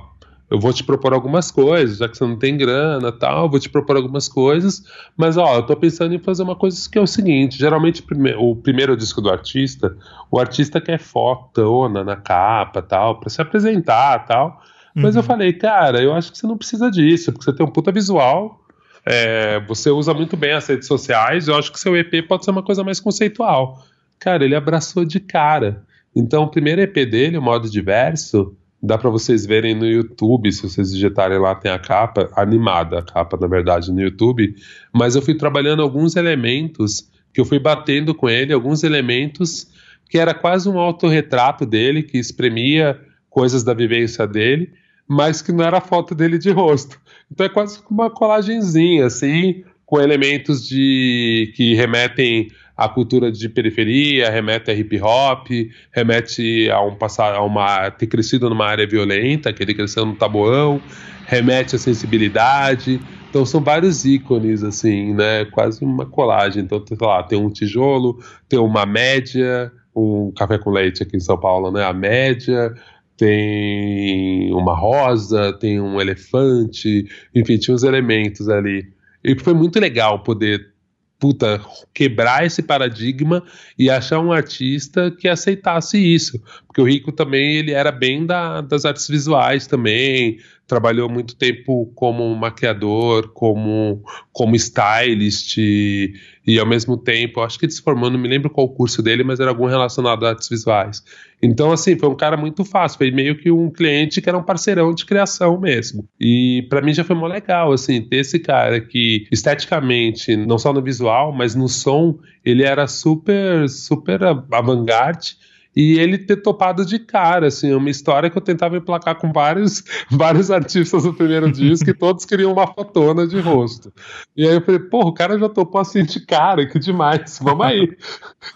eu vou te propor algumas coisas, já que você não tem grana tal, vou te propor algumas coisas, mas ó, eu tô pensando em fazer uma coisa que é o seguinte, geralmente o primeiro disco do artista, o artista quer fotona na capa tal, para se apresentar tal, mas uhum. eu falei, cara, eu acho que você não precisa disso, porque você tem um puta visual, é, você usa muito bem as redes sociais, eu acho que seu EP pode ser uma coisa mais conceitual. Cara, ele abraçou de cara. Então, o primeiro EP dele, o modo diverso, Dá para vocês verem no YouTube, se vocês digitarem lá, tem a capa, animada a capa, na verdade, no YouTube. Mas eu fui trabalhando alguns elementos, que eu fui batendo com ele, alguns elementos que era quase um autorretrato dele, que espremia coisas da vivência dele, mas que não era foto dele de rosto. Então é quase uma colagenzinha, assim, com elementos de que remetem a cultura de periferia, remete a hip hop, remete a um passar a uma ter crescido numa área violenta, que ele cresceu no tabuão, remete à sensibilidade. Então são vários ícones assim, né? Quase uma colagem. Então, sei lá, tem um tijolo, tem uma média, um café com leite aqui em São Paulo, né? A média, tem uma rosa, tem um elefante, enfim, tinha uns elementos ali. E foi muito legal poder puta, quebrar esse paradigma e achar um artista que aceitasse isso. Porque o Rico também, ele era bem da, das artes visuais também, trabalhou muito tempo como maquiador, como, como stylist, e, e ao mesmo tempo, acho que ele se formou, não me lembro qual o curso dele, mas era algum relacionado a artes visuais. Então, assim, foi um cara muito fácil, foi meio que um cliente que era um parceirão de criação mesmo. E para mim já foi muito legal, assim, ter esse cara que esteticamente, não só no visual, mas no som, ele era super, super avant-garde e ele ter topado de cara, assim, uma história que eu tentava emplacar com vários, vários artistas no primeiro disco e todos queriam uma fotona de rosto. E aí eu falei, porra, o cara já topou assim de cara, que demais, vamos aí.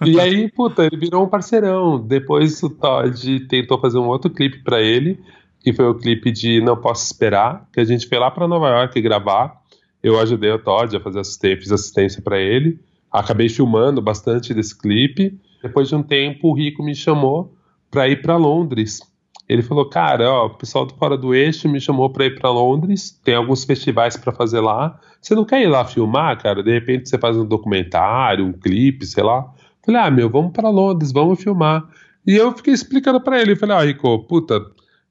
e aí, puta, ele virou um parceirão. Depois o Todd tentou fazer um outro clipe para ele, que foi o clipe de Não Posso Esperar, que a gente foi lá para Nova York gravar. Eu ajudei o Todd a fazer assistência, fiz assistência para ele. Acabei filmando bastante desse clipe. Depois de um tempo, o Rico me chamou para ir para Londres. Ele falou: Cara, ó, o pessoal do Fora do Eixo me chamou para ir para Londres. Tem alguns festivais para fazer lá. Você não quer ir lá filmar, cara? De repente você faz um documentário, um clipe, sei lá. Falei: Ah, meu, vamos para Londres, vamos filmar. E eu fiquei explicando para ele. Falei: Ah, Rico, puta,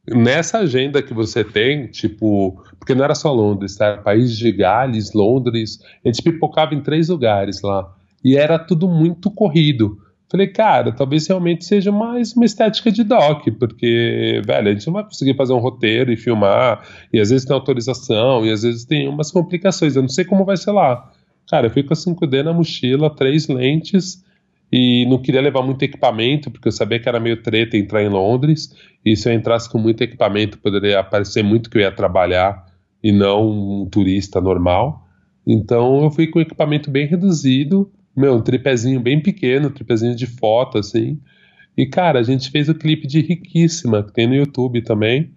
nessa agenda que você tem, tipo, porque não era só Londres, tá? País de Gales, Londres, a gente pipocava em três lugares lá. E era tudo muito corrido. Falei, cara, talvez realmente seja mais uma estética de doc, porque, velho, a gente não vai conseguir fazer um roteiro e filmar, e às vezes tem autorização, e às vezes tem umas complicações, eu não sei como vai ser lá. Cara, eu fui com a 5D na mochila, três lentes, e não queria levar muito equipamento, porque eu sabia que era meio treta entrar em Londres, e se eu entrasse com muito equipamento, poderia parecer muito que eu ia trabalhar, e não um turista normal. Então eu fui com equipamento bem reduzido, meu, um tripézinho bem pequeno, um tripézinho de foto, assim. E, cara, a gente fez o clipe de Riquíssima, que tem no YouTube também.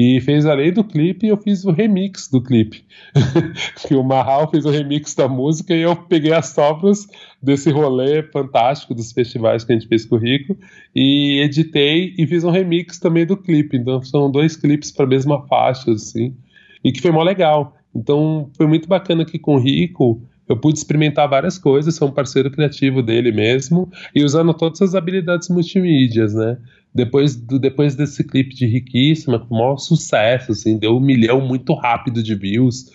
E fez além do clipe, eu fiz o remix do clipe. que o Marral fez o remix da música e eu peguei as sobras desse rolê fantástico dos festivais que a gente fez com o Rico e editei e fiz um remix também do clipe. Então são dois clipes para a mesma faixa, assim. E que foi mó legal. Então foi muito bacana aqui com o Rico eu pude experimentar várias coisas, sou um parceiro criativo dele mesmo, e usando todas as habilidades multimídias, né? Depois, do, depois desse clipe de Riquíssima, com o maior sucesso, assim, deu um milhão muito rápido de views.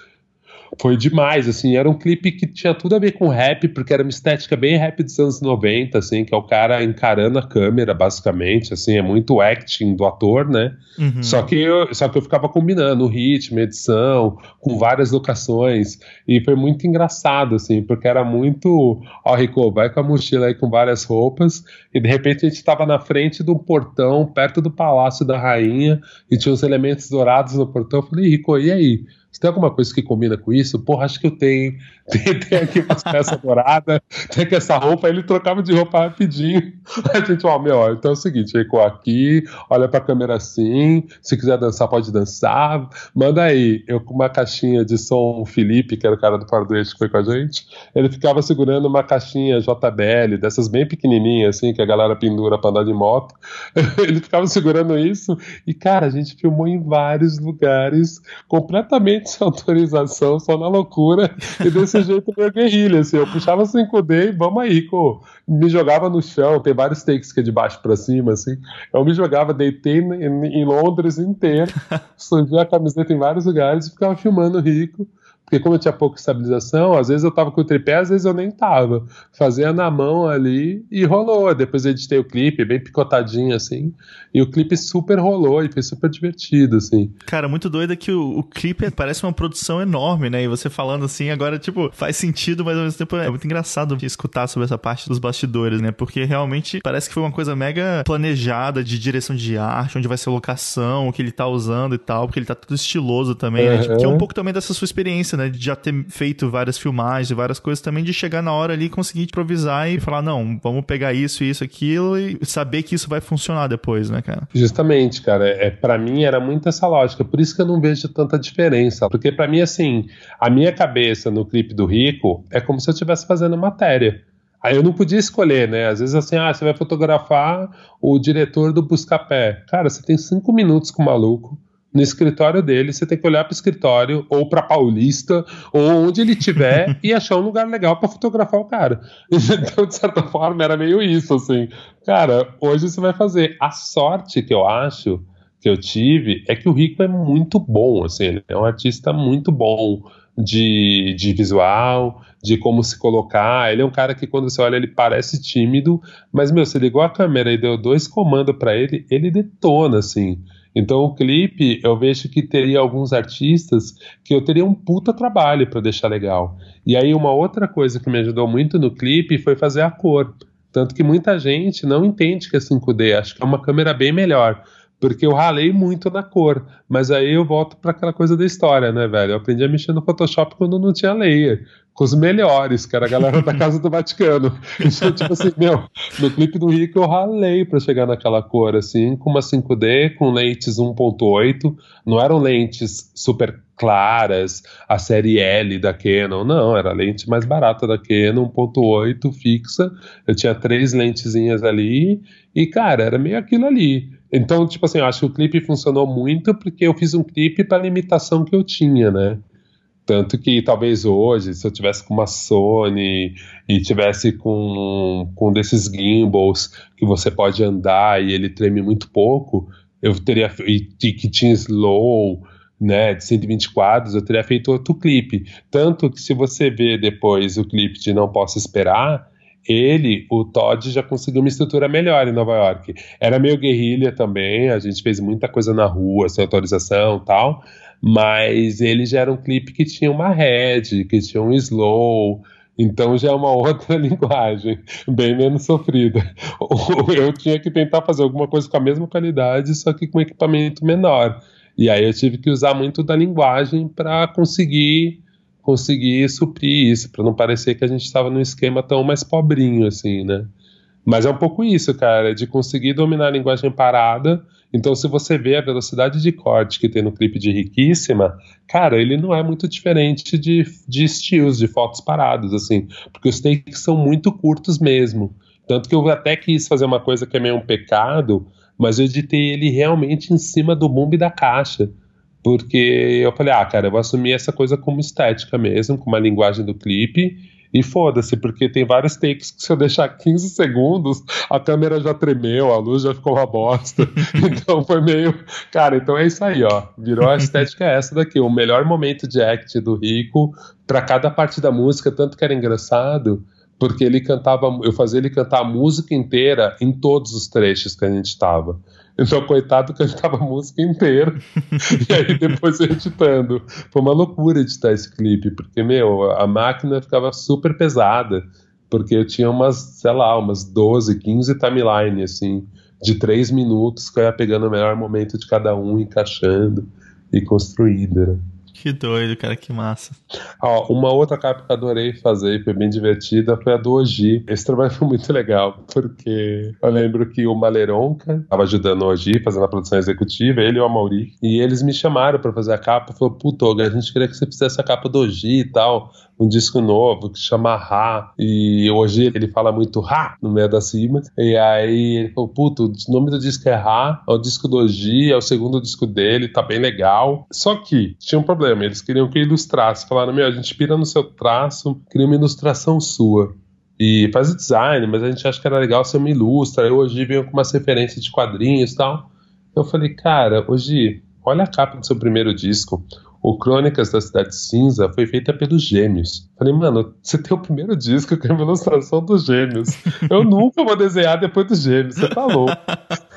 Foi demais, assim, era um clipe que tinha tudo a ver com rap, porque era uma estética bem rap dos anos 90, assim, que é o cara encarando a câmera, basicamente, assim, é muito acting do ator, né? Uhum. Só, que eu, só que eu ficava combinando o ritmo, edição, com várias locações, e foi muito engraçado, assim, porque era muito, ó, Rico, vai com a mochila aí com várias roupas, e de repente a gente estava na frente de um portão, perto do Palácio da Rainha, e tinha os elementos dourados no portão, eu falei, Rico, e aí? Tem alguma coisa que combina com isso? Porra, acho que eu tenho. Tem, tem aqui umas peças douradas, tem aqui essa roupa. Ele trocava de roupa rapidinho. A gente, ó, meu, então é o seguinte, Rico, aqui, olha pra câmera assim. Se quiser dançar, pode dançar. Manda aí. Eu com uma caixinha de som Felipe, que era o cara do Pardoeste que foi com a gente, ele ficava segurando uma caixinha JBL, dessas bem pequenininhas, assim, que a galera pendura pra andar de moto. ele ficava segurando isso. E, cara, a gente filmou em vários lugares completamente sem autorização, só na loucura, e desse jeito meio guerrilha, assim, eu puxava 5D e vamos aí, pô. me jogava no chão, tem vários takes que é de baixo para cima, assim, eu me jogava, deitei em, em Londres inteiro, subi a camiseta em vários lugares e ficava filmando rico, porque como eu tinha pouca estabilização, às vezes eu tava com o tripé, às vezes eu nem tava. Fazia na mão ali e rolou. Depois eu editei o clipe, bem picotadinho assim. E o clipe super rolou e foi super divertido, assim. Cara, muito doido é que o, o clipe parece uma produção enorme, né? E você falando assim, agora, tipo, faz sentido, mas ao mesmo tempo é muito engraçado escutar sobre essa parte dos bastidores, né? Porque realmente parece que foi uma coisa mega planejada de direção de arte, onde vai ser a locação, o que ele tá usando e tal, porque ele tá tudo estiloso também, uhum. né? Tipo, que é um pouco também dessa sua experiência, né? né? De já ter feito várias filmagens e várias coisas também, de chegar na hora ali e conseguir improvisar e falar, não, vamos pegar isso, isso, aquilo e saber que isso vai funcionar depois, né, cara? Justamente, cara. É, para mim era muito essa lógica. Por isso que eu não vejo tanta diferença. Porque para mim, assim, a minha cabeça no clipe do Rico é como se eu estivesse fazendo matéria. Aí eu não podia escolher, né? Às vezes assim, ah, você vai fotografar o diretor do Buscapé. Cara, você tem cinco minutos com o maluco no escritório dele, você tem que olhar para o escritório ou para Paulista ou onde ele estiver e achar um lugar legal para fotografar o cara. Então, de certa forma, era meio isso, assim. Cara, hoje você vai fazer. A sorte que eu acho que eu tive é que o Rico é muito bom, assim, ele é um artista muito bom de, de visual, de como se colocar. Ele é um cara que quando você olha ele parece tímido, mas meu, você ligou a câmera e deu dois comandos para ele, ele detona assim. Então o clipe, eu vejo que teria alguns artistas que eu teria um puta trabalho para deixar legal. E aí uma outra coisa que me ajudou muito no clipe foi fazer a cor. Tanto que muita gente não entende que é 5D, acho que é uma câmera bem melhor porque eu ralei muito na cor. Mas aí eu volto para aquela coisa da história, né, velho? Eu aprendi a mexer no Photoshop quando não tinha layer. Com os melhores, que era a galera da Casa do Vaticano. Então, tipo assim, meu, no clipe do Rico eu ralei para chegar naquela cor, assim, com uma 5D, com lentes 1.8. Não eram lentes super claras, a série L da Canon, não, era a lente mais barata da Canon, 1.8 fixa. Eu tinha três lentezinhas ali e, cara, era meio aquilo ali. Então, tipo assim, eu acho que o clipe funcionou muito porque eu fiz um clipe para a limitação que eu tinha, né? Tanto que talvez hoje, se eu tivesse com uma Sony e tivesse com, com um desses gimbals que você pode andar e ele treme muito pouco, eu teria e que tinha slow, né, de 120 quadros, eu teria feito outro clipe. Tanto que se você ver depois o clipe de Não Posso Esperar, ele, o Todd, já conseguiu uma estrutura melhor em Nova York. Era meio guerrilha também, a gente fez muita coisa na rua, sem autorização tal, mas ele já era um clipe que tinha uma head, que tinha um slow, então já é uma outra linguagem, bem menos sofrida. Eu tinha que tentar fazer alguma coisa com a mesma qualidade, só que com equipamento menor. E aí eu tive que usar muito da linguagem para conseguir conseguir suprir isso, para não parecer que a gente estava num esquema tão mais pobrinho assim, né? Mas é um pouco isso, cara, de conseguir dominar a linguagem parada. Então, se você vê a velocidade de corte que tem no clipe de Riquíssima, cara, ele não é muito diferente de, de estilos, de fotos paradas, assim, porque os takes são muito curtos mesmo. Tanto que eu até quis fazer uma coisa que é meio um pecado, mas eu editei ele realmente em cima do bumbo da caixa. Porque eu falei, ah, cara, eu vou assumir essa coisa como estética mesmo, como a linguagem do clipe, E foda-se, porque tem vários takes que se eu deixar 15 segundos, a câmera já tremeu, a luz já ficou uma bosta. então foi meio. Cara, então é isso aí, ó. Virou a estética essa daqui. O melhor momento de act do Rico para cada parte da música, tanto que era engraçado porque ele cantava, eu fazia ele cantar a música inteira em todos os trechos que a gente estava. Então, coitado, cantava a música inteira. e aí depois editando. Foi uma loucura editar esse clipe, porque, meu, a máquina ficava super pesada. Porque eu tinha umas, sei lá, umas 12, 15 timeline, assim, de três minutos, que eu ia pegando o melhor momento de cada um, encaixando e construindo. Né? Que doido, cara, que massa. Ó, uma outra capa que eu adorei fazer e foi bem divertida foi a do Oji. Esse trabalho foi muito legal, porque eu lembro que o Maleronca estava ajudando o Oji, fazendo a produção executiva, ele e o Amauri, e eles me chamaram para fazer a capa. Falou, puto, a gente queria que você fizesse a capa do Oji e tal um disco novo que chama Ra. E hoje ele fala muito Ra no meio das rimas. E aí ele falou: Puto, o nome do disco é Ra, é o disco do Oji, é o segundo disco dele, tá bem legal. Só que tinha um problema, eles queriam que ilustrasse. Falaram: Meu, a gente pira no seu traço, queria uma ilustração sua e faz o design, mas a gente acha que era legal você me ilustra. Eu hoje venho com umas referências de quadrinhos e tal. Eu falei, cara, hoje, olha a capa do seu primeiro disco. O Crônicas da Cidade Cinza foi feita pelos Gêmeos. Falei, mano, você tem o primeiro disco com a ilustração dos Gêmeos. Eu nunca vou desenhar depois dos Gêmeos. Você tá louco.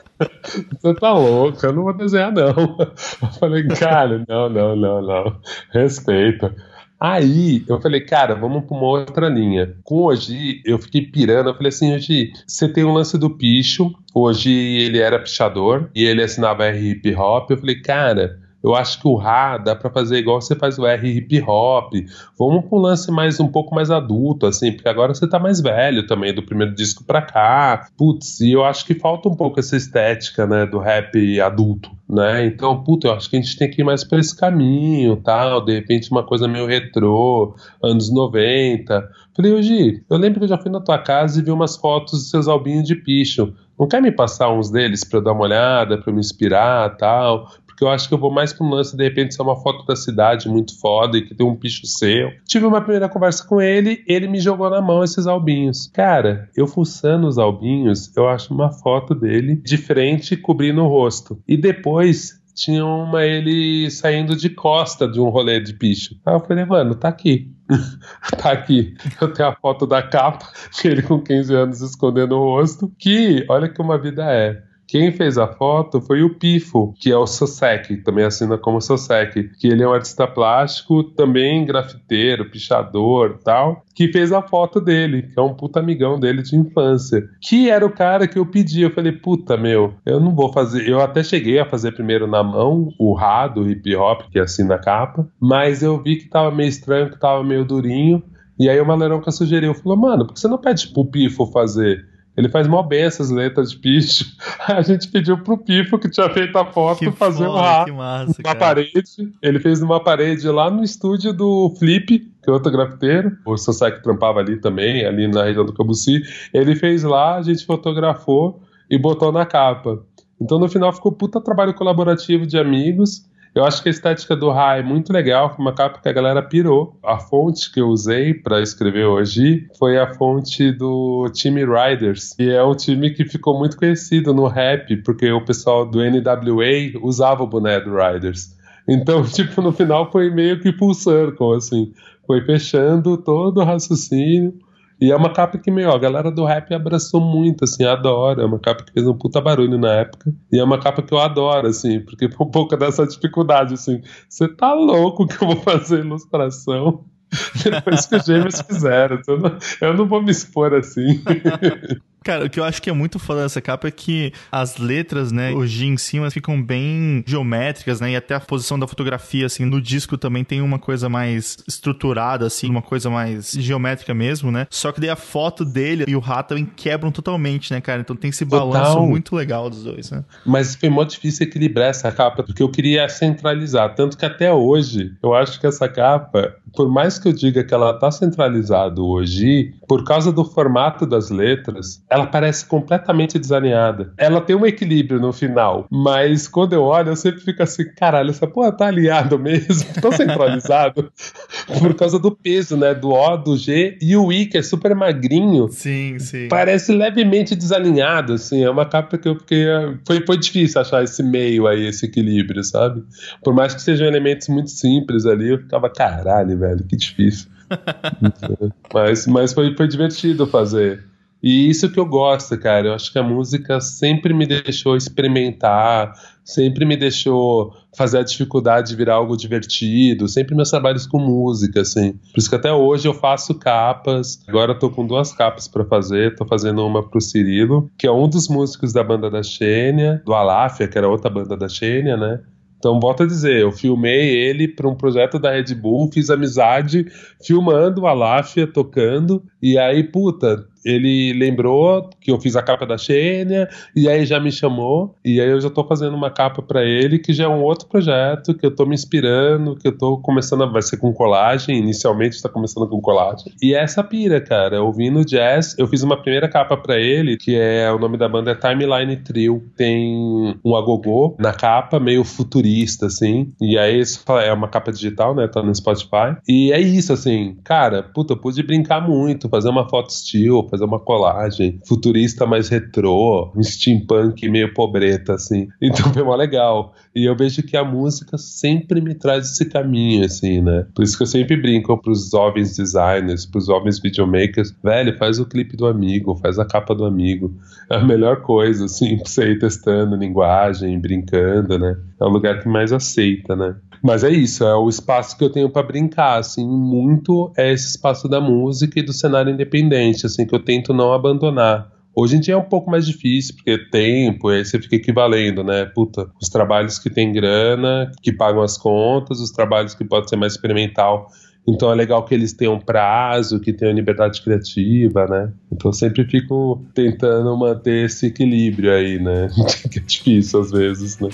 Você tá louco, eu não vou desenhar, não. Eu falei, cara, não, não, não, não. Respeita. Aí eu falei, cara, vamos para uma outra linha. Com hoje eu fiquei pirando. Eu falei assim, hoje você tem um lance do picho. Hoje ele era pichador e ele assinava hip hop. Eu falei, cara, eu acho que o Rá dá para fazer igual você faz o R hip hop. Vamos para um lance mais um pouco mais adulto, assim, porque agora você tá mais velho também, do primeiro disco pra cá. Putz, e eu acho que falta um pouco essa estética, né, do rap adulto. Né? Então, puta, eu acho que a gente tem que ir mais para esse caminho, tal, de repente uma coisa meio retrô, anos 90. Falei, hoje, eu lembro que eu já fui na tua casa e vi umas fotos dos seus albinhos de picho. Não quer me passar uns deles para eu dar uma olhada, para me inspirar, tal? Porque eu acho que eu vou mais para um lance, de repente, ser uma foto da cidade muito foda e que tem um picho seu. Tive uma primeira conversa com ele, ele me jogou na mão esses albinhos. Cara, eu fuçando os albinhos, eu acho uma foto dele de frente cobrindo o rosto. E depois tinha uma ele saindo de costa de um rolê de picho. Aí eu falei, mano, tá aqui. tá aqui. Eu tenho a foto da capa, ele com 15 anos escondendo o rosto. Que, olha que uma vida é. Quem fez a foto foi o Pifo, que é o Sosek, também assina como Sosek, que ele é um artista plástico, também grafiteiro, pichador tal, que fez a foto dele, que é um puta amigão dele de infância. Que era o cara que eu pedi. Eu falei, puta, meu, eu não vou fazer. Eu até cheguei a fazer primeiro na mão o Rá do hip hop, que é assim na capa, mas eu vi que tava meio estranho, que tava meio durinho. E aí o Maleronca sugeriu, falou, mano, por que você não pede pro Pifo fazer? Ele faz mó bem essas letras de picho. A gente pediu pro Pifo, que tinha feito a foto, que fazer foda, um rato numa cara. parede. Ele fez numa parede lá no estúdio do Flip, que é outro grafiteiro. O Sosek trampava ali também, ali na região do Cabuci. Ele fez lá, a gente fotografou e botou na capa. Então no final ficou puta trabalho colaborativo de amigos. Eu acho que a estética do Ra é muito legal, foi uma capa que a galera pirou. A fonte que eu usei para escrever hoje foi a fonte do time Riders, que é um time que ficou muito conhecido no rap, porque o pessoal do NWA usava o boné do Riders. Então, tipo, no final foi meio que circle, assim. Foi fechando todo o raciocínio. E é uma capa que, meu, a galera do rap abraçou muito, assim, adora. É uma capa que fez um puta barulho na época. E é uma capa que eu adoro, assim, porque por um pouco dessa dificuldade, assim. Você tá louco que eu vou fazer ilustração? Depois que os gêmeos fizeram. Eu não, eu não vou me expor assim. Cara, o que eu acho que é muito foda dessa capa é que as letras, né, hoje em cima ficam bem geométricas, né, e até a posição da fotografia, assim, no disco também tem uma coisa mais estruturada, assim, uma coisa mais geométrica mesmo, né? Só que daí a foto dele e o rato também quebram totalmente, né, cara? Então tem esse balanço Total. muito legal dos dois, né? Mas foi muito difícil equilibrar essa capa, porque eu queria centralizar, tanto que até hoje, eu acho que essa capa, por mais que eu diga que ela tá centralizada hoje, por causa do formato das letras, ela parece completamente desalinhada. Ela tem um equilíbrio no final, mas quando eu olho, eu sempre fico assim, caralho, essa porra tá alinhado mesmo, tão centralizado, por causa do peso, né, do O, do G, e o I, que é super magrinho, sim, sim. parece levemente desalinhado, assim, é uma capa que eu fiquei, foi, foi difícil achar esse meio aí, esse equilíbrio, sabe? Por mais que sejam elementos muito simples ali, eu ficava, caralho, velho, que difícil. mas mas foi, foi divertido fazer. E isso que eu gosto, cara. Eu acho que a música sempre me deixou experimentar, sempre me deixou fazer a dificuldade de virar algo divertido, sempre meus trabalhos com música, assim. Por isso que até hoje eu faço capas. Agora eu tô com duas capas para fazer. Tô fazendo uma pro Cirilo, que é um dos músicos da banda da Xênia, do Aláfia, que era outra banda da Xênia, né? Então, volto a dizer, eu filmei ele para um projeto da Red Bull, fiz amizade filmando a Láfia tocando, e aí, puta, ele lembrou que eu fiz a capa da Xênia, e aí já me chamou, e aí eu já tô fazendo uma capa para ele, que já é um outro projeto, que eu tô me inspirando, que eu tô começando a. Vai ser com colagem, inicialmente está começando com colagem. E é essa pira, cara, ouvindo jazz, eu fiz uma primeira capa para ele, que é. O nome da banda é Timeline Trio. Tem um agogô na capa, meio futurista, assim, e aí é uma capa digital, né? Tá no Spotify. E é isso, assim, cara, puta, eu pude brincar muito, fazer uma foto still, fazer uma colagem futurista mais retrô, um steampunk meio pobreta, assim. Então foi mó legal. E eu vejo que a música sempre me traz esse caminho, assim, né? Por isso que eu sempre brinco pros jovens designers, pros jovens videomakers, velho, faz o clipe do amigo, faz a capa do amigo. É a melhor coisa, assim, pra você ir testando linguagem, brincando, né? É o lugar que mais aceita, né? Mas é isso, é o espaço que eu tenho para brincar, assim, muito é esse espaço da música e do cenário independente, assim, que eu tento não abandonar. Hoje em dia é um pouco mais difícil, porque é tempo, aí você fica equivalendo, né? Puta, os trabalhos que tem grana, que pagam as contas, os trabalhos que podem ser mais experimental. Então é legal que eles tenham prazo, que tenham liberdade criativa, né? Então eu sempre fico tentando manter esse equilíbrio aí, né? que é difícil às vezes, né?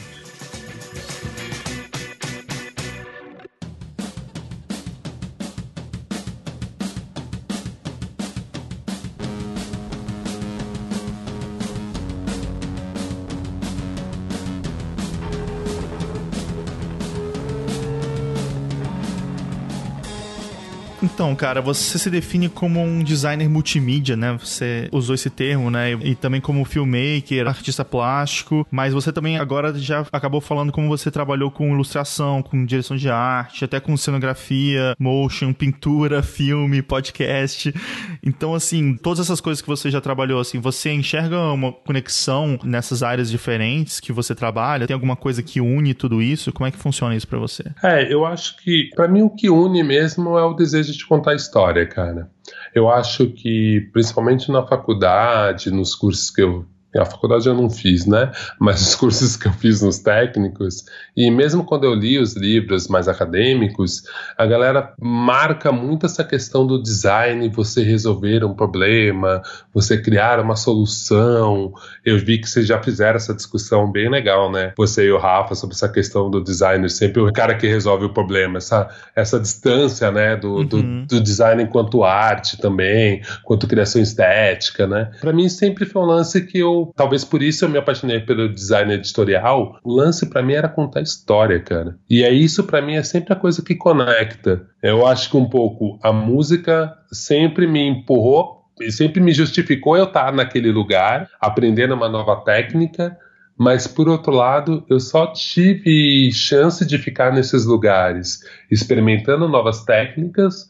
Então, cara, você se define como um designer multimídia, né? Você usou esse termo, né? E também como filmmaker, artista plástico, mas você também agora já acabou falando como você trabalhou com ilustração, com direção de arte, até com cenografia, motion, pintura, filme, podcast. Então, assim, todas essas coisas que você já trabalhou, assim, você enxerga uma conexão nessas áreas diferentes que você trabalha? Tem alguma coisa que une tudo isso? Como é que funciona isso para você? É, eu acho que, para mim, o que une mesmo é o desejo de contar história, cara. Eu acho que, principalmente na faculdade, nos cursos que eu a faculdade eu não fiz, né? Mas os cursos que eu fiz nos técnicos, e mesmo quando eu li os livros mais acadêmicos, a galera marca muito essa questão do design, você resolver um problema, você criar uma solução. Eu vi que vocês já fizeram essa discussão bem legal, né? Você e o Rafa sobre essa questão do designer, sempre o cara que resolve o problema, essa, essa distância, né? Do, uhum. do, do design enquanto arte também, quanto criação estética, né? Para mim sempre foi um lance que eu talvez por isso eu me apaixonei pelo design editorial. O lance para mim era contar história, cara. E é isso para mim é sempre a coisa que conecta. Eu acho que um pouco a música sempre me empurrou e sempre me justificou eu estar naquele lugar, aprendendo uma nova técnica, mas por outro lado, eu só tive chance de ficar nesses lugares, experimentando novas técnicas,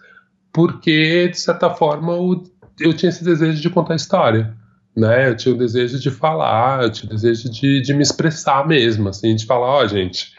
porque de certa forma eu tinha esse desejo de contar história né? Eu tinha o desejo de falar, eu tinha o desejo de, de me expressar mesmo, assim, de falar, ó, oh, gente,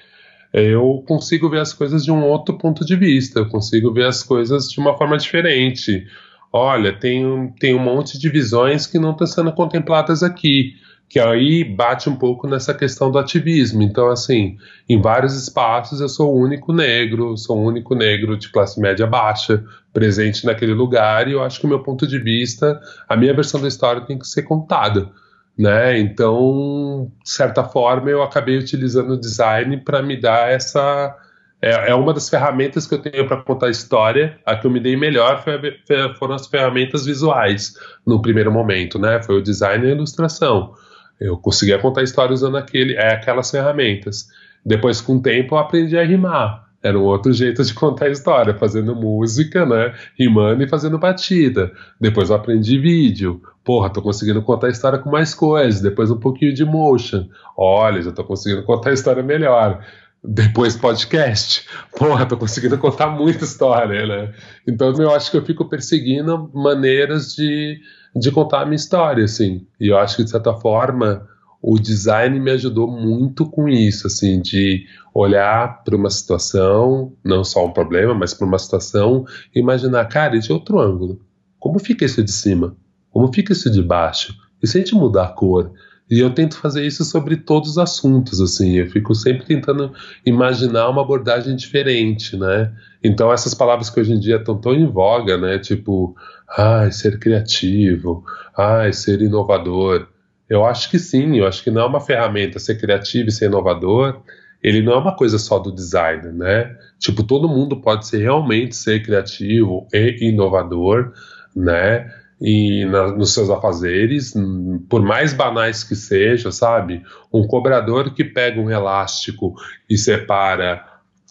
eu consigo ver as coisas de um outro ponto de vista, eu consigo ver as coisas de uma forma diferente. Olha, tem, tem um monte de visões que não estão sendo contempladas aqui que aí bate um pouco nessa questão do ativismo. Então, assim, em vários espaços eu sou o único negro, sou o único negro de classe média baixa presente naquele lugar e eu acho que o meu ponto de vista, a minha versão da história tem que ser contada. Né? Então, de certa forma, eu acabei utilizando o design para me dar essa é, é uma das ferramentas que eu tenho para contar história. A que eu me dei melhor foi, foram as ferramentas visuais no primeiro momento, né? Foi o design e a ilustração. Eu conseguia contar história usando aquele, é, aquelas ferramentas. Depois, com o tempo, eu aprendi a rimar. Era um outro jeito de contar história, fazendo música, né? Rimando e fazendo batida. Depois eu aprendi vídeo. Porra, tô conseguindo contar história com mais coisas. Depois um pouquinho de motion. Olha, já tô conseguindo contar história melhor. Depois podcast. Porra, tô conseguindo contar muita história, né? Então eu acho que eu fico perseguindo maneiras de, de contar a minha história, assim. E eu acho que, de certa forma, o design me ajudou muito com isso, assim, de olhar para uma situação, não só um problema, mas para uma situação e imaginar, cara, e de outro ângulo? Como fica isso de cima? Como fica isso de baixo? E se a gente mudar a cor? E eu tento fazer isso sobre todos os assuntos, assim. Eu fico sempre tentando imaginar uma abordagem diferente, né? Então essas palavras que hoje em dia estão tão em voga, né? Tipo, ai, ser criativo, ai, ser inovador. Eu acho que sim, eu acho que não é uma ferramenta ser criativo e ser inovador, ele não é uma coisa só do designer, né? Tipo, todo mundo pode ser realmente ser criativo e inovador, né? e na, nos seus afazeres, por mais banais que seja, sabe? Um cobrador que pega um elástico e separa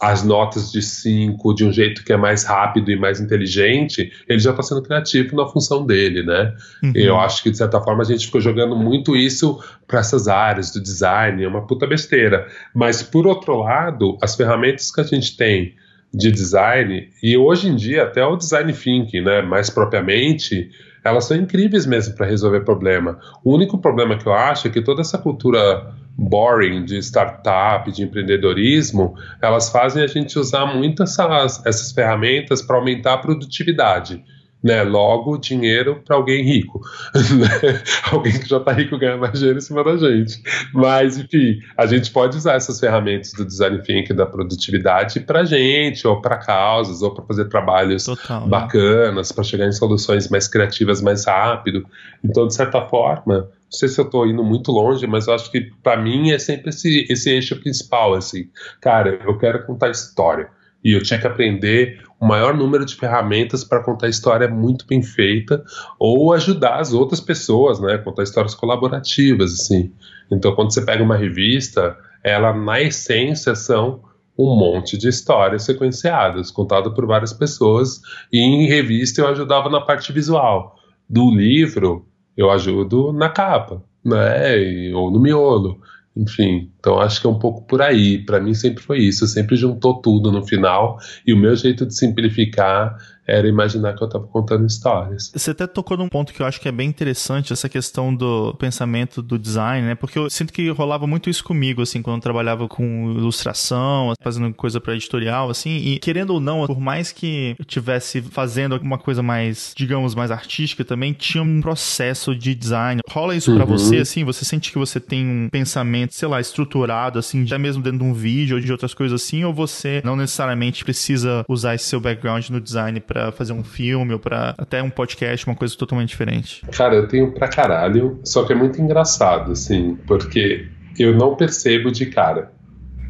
as notas de cinco de um jeito que é mais rápido e mais inteligente, ele já está sendo criativo na função dele, né? Uhum. Eu acho que, de certa forma, a gente ficou jogando muito isso para essas áreas do design, é uma puta besteira. Mas, por outro lado, as ferramentas que a gente tem de design, e hoje em dia até o design thinking, né, mais propriamente, elas são incríveis mesmo para resolver problema. O único problema que eu acho é que toda essa cultura boring de startup, de empreendedorismo, elas fazem a gente usar muito essas, essas ferramentas para aumentar a produtividade né? Logo, dinheiro para alguém rico. Alguém que já está rico ganha mais dinheiro em cima da gente. Mas, enfim, a gente pode usar essas ferramentas do design thinking da produtividade para gente, ou para causas, ou para fazer trabalhos Total, né? bacanas, para chegar em soluções mais criativas mais rápido. Então, de certa forma, não sei se eu estou indo muito longe, mas eu acho que para mim é sempre esse, esse eixo principal, assim. Cara, eu quero contar história e eu tinha que aprender o maior número de ferramentas para contar história muito bem feita ou ajudar as outras pessoas, né, contar histórias colaborativas assim. Então, quando você pega uma revista, ela na essência são um monte de histórias sequenciadas, contadas por várias pessoas, e em revista eu ajudava na parte visual. Do livro, eu ajudo na capa, né, ou no miolo. Enfim, então acho que é um pouco por aí. Para mim sempre foi isso. Sempre juntou tudo no final. E o meu jeito de simplificar era imaginar que eu estava contando histórias. Você até tocou num ponto que eu acho que é bem interessante, essa questão do pensamento do design, né? Porque eu sinto que rolava muito isso comigo, assim, quando eu trabalhava com ilustração, fazendo coisa para editorial, assim, e querendo ou não, por mais que eu tivesse fazendo alguma coisa mais, digamos, mais artística também, tinha um processo de design. Rola isso uhum. para você, assim? Você sente que você tem um pensamento, sei lá, estruturado, assim, até mesmo dentro de um vídeo ou de outras coisas assim, ou você não necessariamente precisa usar esse seu background no design para fazer um filme ou para até um podcast, uma coisa totalmente diferente? Cara, eu tenho pra caralho, só que é muito engraçado, assim, porque eu não percebo de cara.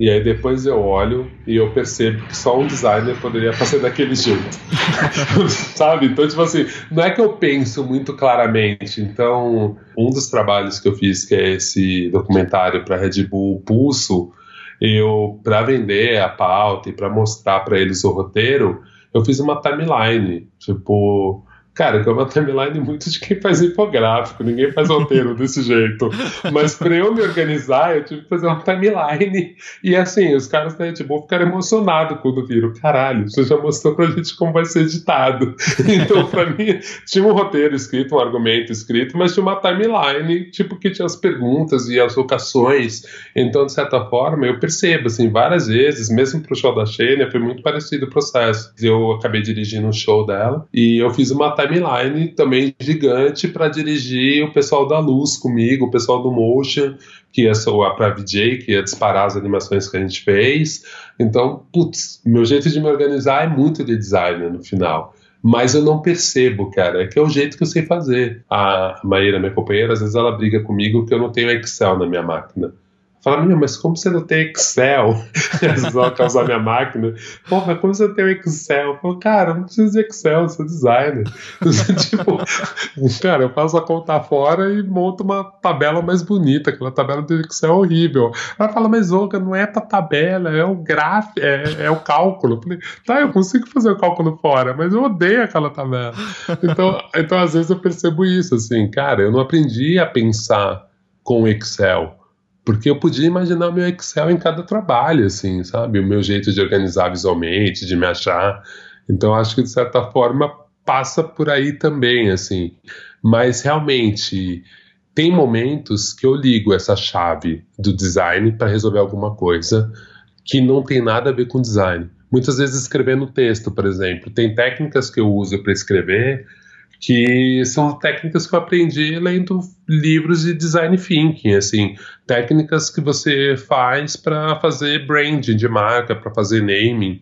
E aí depois eu olho e eu percebo que só um designer poderia fazer daquele jeito. Sabe? Então, tipo assim, não é que eu penso muito claramente. Então, um dos trabalhos que eu fiz, que é esse documentário para Red Bull Pulso, eu, para vender a pauta e para mostrar para eles o roteiro, eu fiz uma timeline, tipo, Cara, que é uma timeline muito de quem faz infográfico, ninguém faz roteiro desse jeito. Mas pra eu me organizar, eu tive que fazer uma timeline. E assim, os caras da Red ficaram emocionados quando viram. Caralho, você já mostrou pra gente como vai ser editado. Então, pra mim, tinha um roteiro escrito, um argumento escrito, mas tinha uma timeline, tipo, que tinha as perguntas e as locações. Então, de certa forma, eu percebo, assim, várias vezes, mesmo pro show da Xenia, foi muito parecido o processo. Eu acabei dirigindo um show dela e eu fiz uma timeline também gigante para dirigir o pessoal da luz comigo, o pessoal do motion, que é para VJ, que ia disparar as animações que a gente fez. Então, putz, meu jeito de me organizar é muito de design no final mas eu não percebo, cara. É que é o jeito que eu sei fazer. A Maíra, minha companheira, às vezes ela briga comigo que eu não tenho Excel na minha máquina. Fala, meu, mas como você não tem Excel? Só quer usar minha máquina. Porra, como você não tem Excel? Eu falo, cara, não preciso de Excel, eu sou designer. tipo, cara, eu faço a conta fora e monto uma tabela mais bonita. Aquela tabela do Excel é horrível. Ela fala, mas Olga, não é pra tabela, é o gráfico, é, é o cálculo. Eu falei, tá, eu consigo fazer o cálculo fora, mas eu odeio aquela tabela. Então, então às vezes eu percebo isso, assim, cara, eu não aprendi a pensar com Excel porque eu podia imaginar o meu Excel em cada trabalho, assim, sabe? O meu jeito de organizar visualmente, de me achar. Então, acho que, de certa forma, passa por aí também, assim. Mas, realmente, tem momentos que eu ligo essa chave do design para resolver alguma coisa que não tem nada a ver com design. Muitas vezes escrevendo texto, por exemplo. Tem técnicas que eu uso para escrever que são técnicas que eu aprendi lendo livros de design thinking, assim, técnicas que você faz para fazer branding de marca, para fazer naming,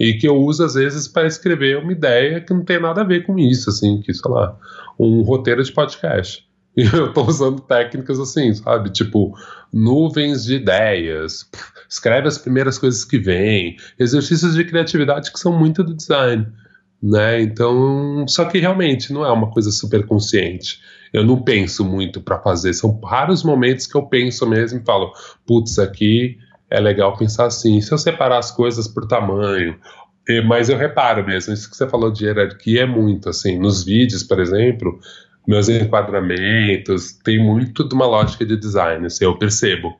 e que eu uso às vezes para escrever uma ideia que não tem nada a ver com isso, assim, que sei lá, um roteiro de podcast. E eu estou usando técnicas assim, sabe? Tipo, nuvens de ideias, escreve as primeiras coisas que vêm, exercícios de criatividade que são muito do design né? Então, só que realmente não é uma coisa super consciente. Eu não penso muito para fazer. São raros momentos que eu penso mesmo e falo, putz, aqui é legal pensar assim. Se eu separar as coisas por tamanho, mas eu reparo mesmo, isso que você falou de hierarquia é muito assim. Nos vídeos, por exemplo, meus enquadramentos tem muito de uma lógica de design, assim, eu percebo.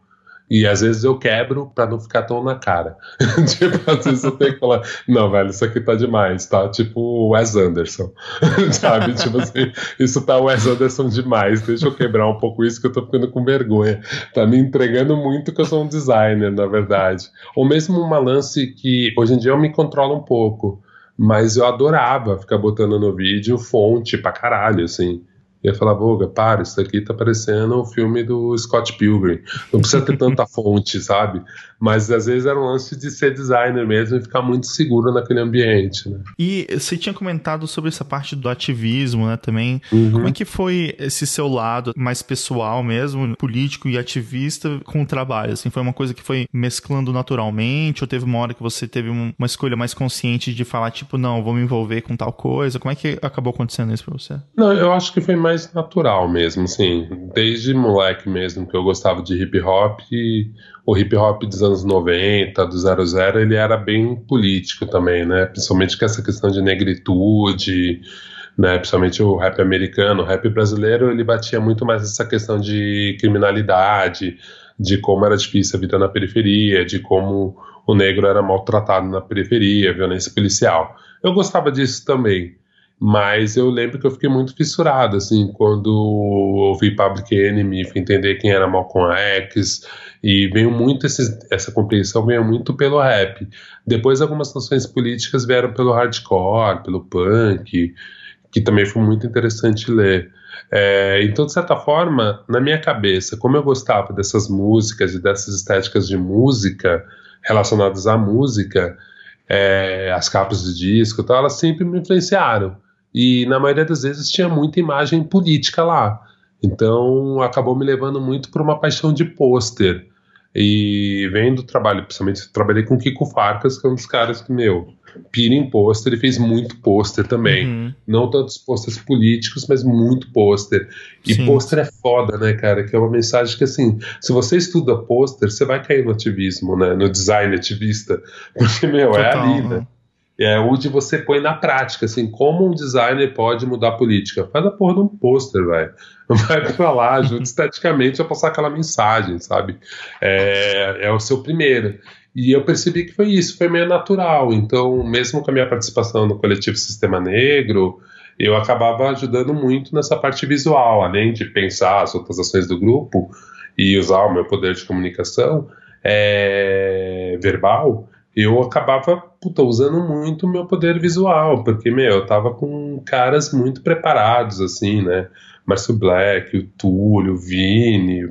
E às vezes eu quebro para não ficar tão na cara. tipo, às vezes eu tenho que falar, não, velho, isso aqui tá demais, tá? Tipo o Wes Anderson. Sabe? tipo assim, isso tá Wes Anderson demais. Deixa eu quebrar um pouco isso que eu tô ficando com vergonha. Tá me entregando muito que eu sou um designer, na verdade. Ou mesmo uma lance que hoje em dia eu me controlo um pouco. Mas eu adorava ficar botando no vídeo fonte pra caralho, assim ia falar, Boga, para, isso aqui tá parecendo o um filme do Scott Pilgrim. Não precisa ter tanta fonte, sabe? Mas às vezes era um lance de ser designer mesmo e ficar muito seguro naquele ambiente, né? E você tinha comentado sobre essa parte do ativismo, né, também. Uhum. Como é que foi esse seu lado mais pessoal mesmo, político e ativista com o trabalho? Assim, foi uma coisa que foi mesclando naturalmente ou teve uma hora que você teve uma escolha mais consciente de falar, tipo, não, vou me envolver com tal coisa? Como é que acabou acontecendo isso pra você? Não, eu acho que foi mais natural mesmo, assim. Desde moleque mesmo, que eu gostava de hip hop, e o hip hop dos anos 90, do 00, ele era bem político também, né? Principalmente com essa questão de negritude, né? Principalmente o rap americano. O rap brasileiro, ele batia muito mais essa questão de criminalidade, de como era difícil a vida na periferia, de como o negro era maltratado na periferia, violência policial. Eu gostava disso também. Mas eu lembro que eu fiquei muito fissurado, assim, quando ouvi Public Enemy, fui entender quem era Malcolm X, e veio muito essa compreensão veio muito pelo rap. Depois algumas noções políticas vieram pelo hardcore, pelo punk, que também foi muito interessante ler. É, então, de certa forma, na minha cabeça, como eu gostava dessas músicas e dessas estéticas de música relacionadas à música, é, as capas de disco, tal, elas sempre me influenciaram e na maioria das vezes tinha muita imagem política lá. Então acabou me levando muito para uma paixão de pôster. E vendo o trabalho, principalmente trabalhei com Kiko Farcas, que é um dos caras que, meu, pira em pôster, ele fez muito pôster também. Uhum. Não tantos pôsteres políticos, mas muito pôster. E pôster é foda, né, cara? Que é uma mensagem que, assim, se você estuda pôster, você vai cair no ativismo, né? No design ativista. Porque, meu, é Total, é ali, né? É onde você põe na prática, assim, como um designer pode mudar a política. Faz a porra de um pôster, velho. Vai pra lá, ajuda esteticamente a passar aquela mensagem, sabe? É, é o seu primeiro. E eu percebi que foi isso, foi meio natural. Então, mesmo com a minha participação no coletivo Sistema Negro, eu acabava ajudando muito nessa parte visual, além de pensar as outras ações do grupo e usar o meu poder de comunicação é, verbal eu acabava puta, usando muito o meu poder visual, porque, meu, eu tava com caras muito preparados, assim, né? Márcio Black, o Túlio, o Vini,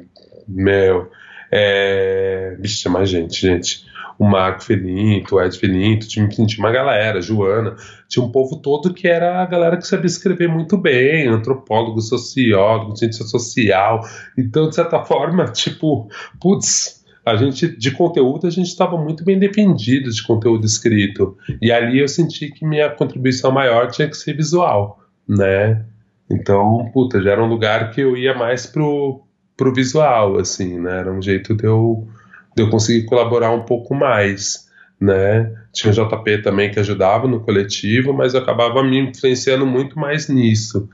meu, é... Bicho, mais gente, gente. O Marco Felinto, o Ed Felinto, tinha, tinha uma galera, Joana, tinha um povo todo que era a galera que sabia escrever muito bem, antropólogo, sociólogo, ciência social. Então, de certa forma, tipo, putz, a gente de conteúdo a gente estava muito bem dependido de conteúdo escrito e ali eu senti que minha contribuição maior tinha que ser visual, né? Então, puta, já era um lugar que eu ia mais pro, pro visual, assim, né? Era um jeito de eu, de eu conseguir colaborar um pouco mais né? Tinha JP também que ajudava no coletivo, mas eu acabava me influenciando muito mais nisso.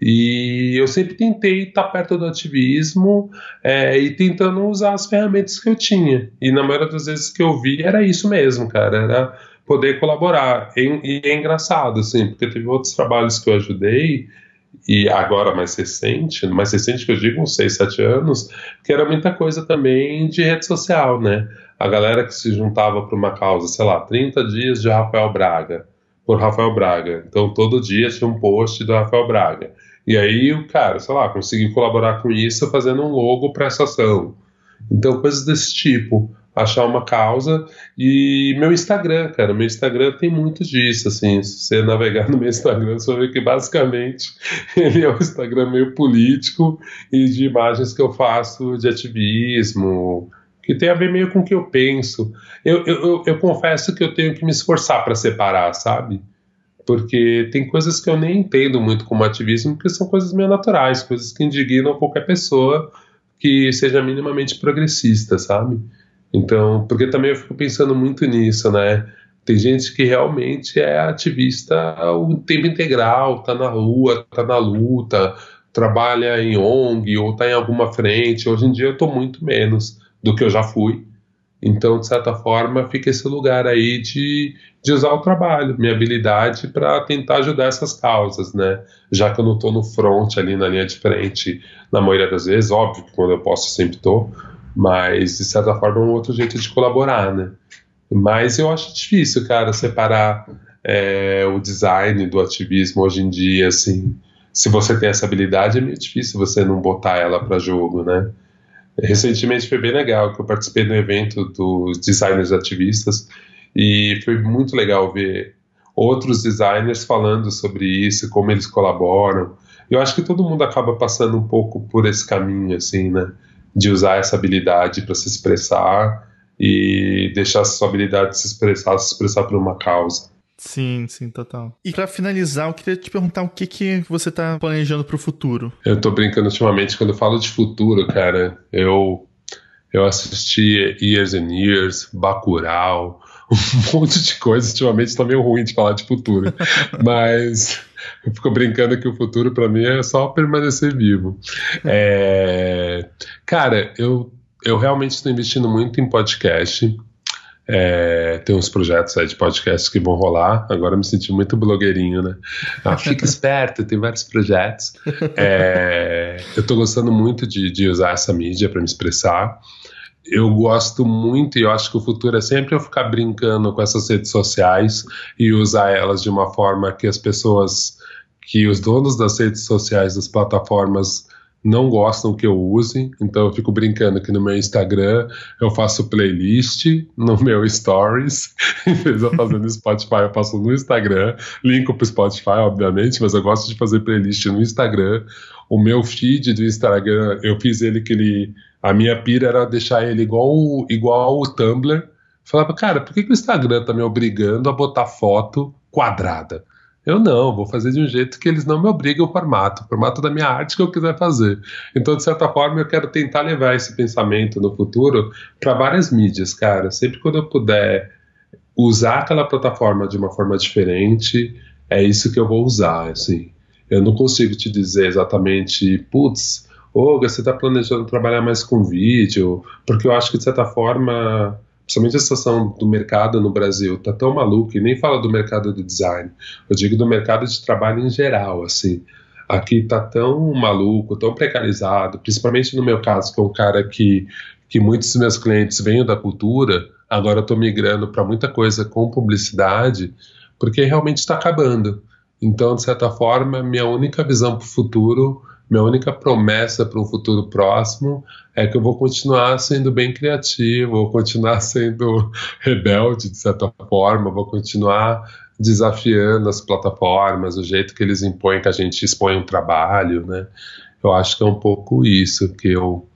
E eu sempre tentei estar perto do ativismo é, e tentando usar as ferramentas que eu tinha. E na maioria das vezes que eu vi era isso mesmo, cara, era poder colaborar. E, e é engraçado, assim, porque teve outros trabalhos que eu ajudei e agora mais recente, mais recente que eu digo, uns 6, 7 anos, que era muita coisa também de rede social, né? A galera que se juntava para uma causa, sei lá, 30 dias de Rafael Braga, por Rafael Braga. Então todo dia tinha um post do Rafael Braga. E aí o cara, sei lá, conseguiu colaborar com isso fazendo um logo para essa ação. Então coisas desse tipo achar uma causa. E meu Instagram, cara, meu Instagram tem muito disso, assim, se você navegar no meu Instagram, você vai ver que basicamente ele é um Instagram meio político e de imagens que eu faço de ativismo, que tem a ver meio com o que eu penso. Eu, eu, eu, confesso que eu tenho que me esforçar para separar, sabe? Porque tem coisas que eu nem entendo muito como ativismo, porque são coisas meio naturais, coisas que indignam qualquer pessoa que seja minimamente progressista, sabe? Então, porque também eu fico pensando muito nisso, né? Tem gente que realmente é ativista o tempo integral, tá na rua, tá na luta, trabalha em ONG ou tá em alguma frente. Hoje em dia eu tô muito menos do que eu já fui. Então, de certa forma, fica esse lugar aí de, de usar o trabalho, minha habilidade para tentar ajudar essas causas, né? Já que eu não estou no front ali na linha de frente, na maioria das vezes, óbvio que quando eu posso sempre estou, mas, de certa forma, é um outro jeito de colaborar, né? Mas eu acho difícil, cara, separar é, o design do ativismo hoje em dia, assim. Se você tem essa habilidade, é meio difícil você não botar ela para jogo, né? Recentemente foi bem legal que eu participei do evento dos designers ativistas e foi muito legal ver outros designers falando sobre isso, como eles colaboram. Eu acho que todo mundo acaba passando um pouco por esse caminho, assim, né? de usar essa habilidade para se expressar e deixar sua habilidade de se expressar, se expressar por uma causa. Sim, sim, total. E para finalizar, eu queria te perguntar o que, que você tá planejando para o futuro. Eu tô brincando ultimamente, quando eu falo de futuro, cara, eu eu assisti Years and Years, Bacurau, um monte de coisa. Ultimamente tá meio ruim de falar de futuro. Mas eu fico brincando que o futuro para mim é só permanecer vivo. É, cara, eu, eu realmente estou investindo muito em podcast. É, tem uns projetos aí de podcast que vão rolar. Agora me senti muito blogueirinho, né? Ah, fica esperto, tem vários projetos. É, eu estou gostando muito de, de usar essa mídia para me expressar eu gosto muito e eu acho que o futuro é sempre eu ficar brincando com essas redes sociais e usar elas de uma forma que as pessoas, que os donos das redes sociais, das plataformas, não gostam que eu use, então eu fico brincando que no meu Instagram eu faço playlist, no meu Stories, em vez de eu fazer no Spotify, eu faço no Instagram, linko pro Spotify, obviamente, mas eu gosto de fazer playlist no Instagram. O meu feed do Instagram, eu fiz ele que ele a minha pira era deixar ele igual, igual o Tumblr. Falava, cara, por que, que o Instagram tá me obrigando a botar foto quadrada? Eu não, vou fazer de um jeito que eles não me obriguem o formato, o formato da minha arte que eu quiser fazer. Então, de certa forma, eu quero tentar levar esse pensamento no futuro para várias mídias, cara. Sempre quando eu puder usar aquela plataforma de uma forma diferente, é isso que eu vou usar, assim. Eu não consigo te dizer exatamente, putz, Olga, você está planejando trabalhar mais com vídeo? Porque eu acho que, de certa forma, principalmente a situação do mercado no Brasil está tão maluca, e nem fala do mercado do design, eu digo do mercado de trabalho em geral, assim. Aqui está tão maluco, tão precarizado, principalmente no meu caso, que é um cara que, que muitos dos meus clientes vêm da cultura, agora estou migrando para muita coisa com publicidade, porque realmente está acabando. Então, de certa forma, minha única visão para o futuro minha única promessa para um futuro próximo é que eu vou continuar sendo bem criativo, vou continuar sendo rebelde de certa forma, vou continuar desafiando as plataformas, o jeito que eles impõem que a gente expõe um trabalho, né? Eu acho que é um pouco isso que eu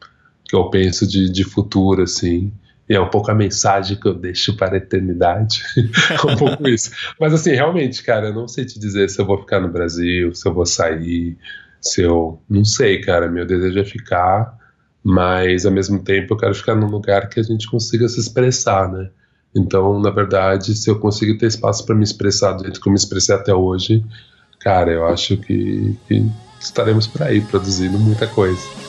que eu penso de, de futuro, assim. E é um pouco a mensagem que eu deixo para a eternidade. é um pouco isso. Mas assim, realmente, cara, eu não sei te dizer se eu vou ficar no Brasil, se eu vou sair, se eu. Não sei, cara. Meu desejo é ficar, mas ao mesmo tempo eu quero ficar num lugar que a gente consiga se expressar, né? Então, na verdade, se eu conseguir ter espaço para me expressar do jeito que eu me expressei até hoje, cara, eu acho que, que estaremos por aí produzindo muita coisa.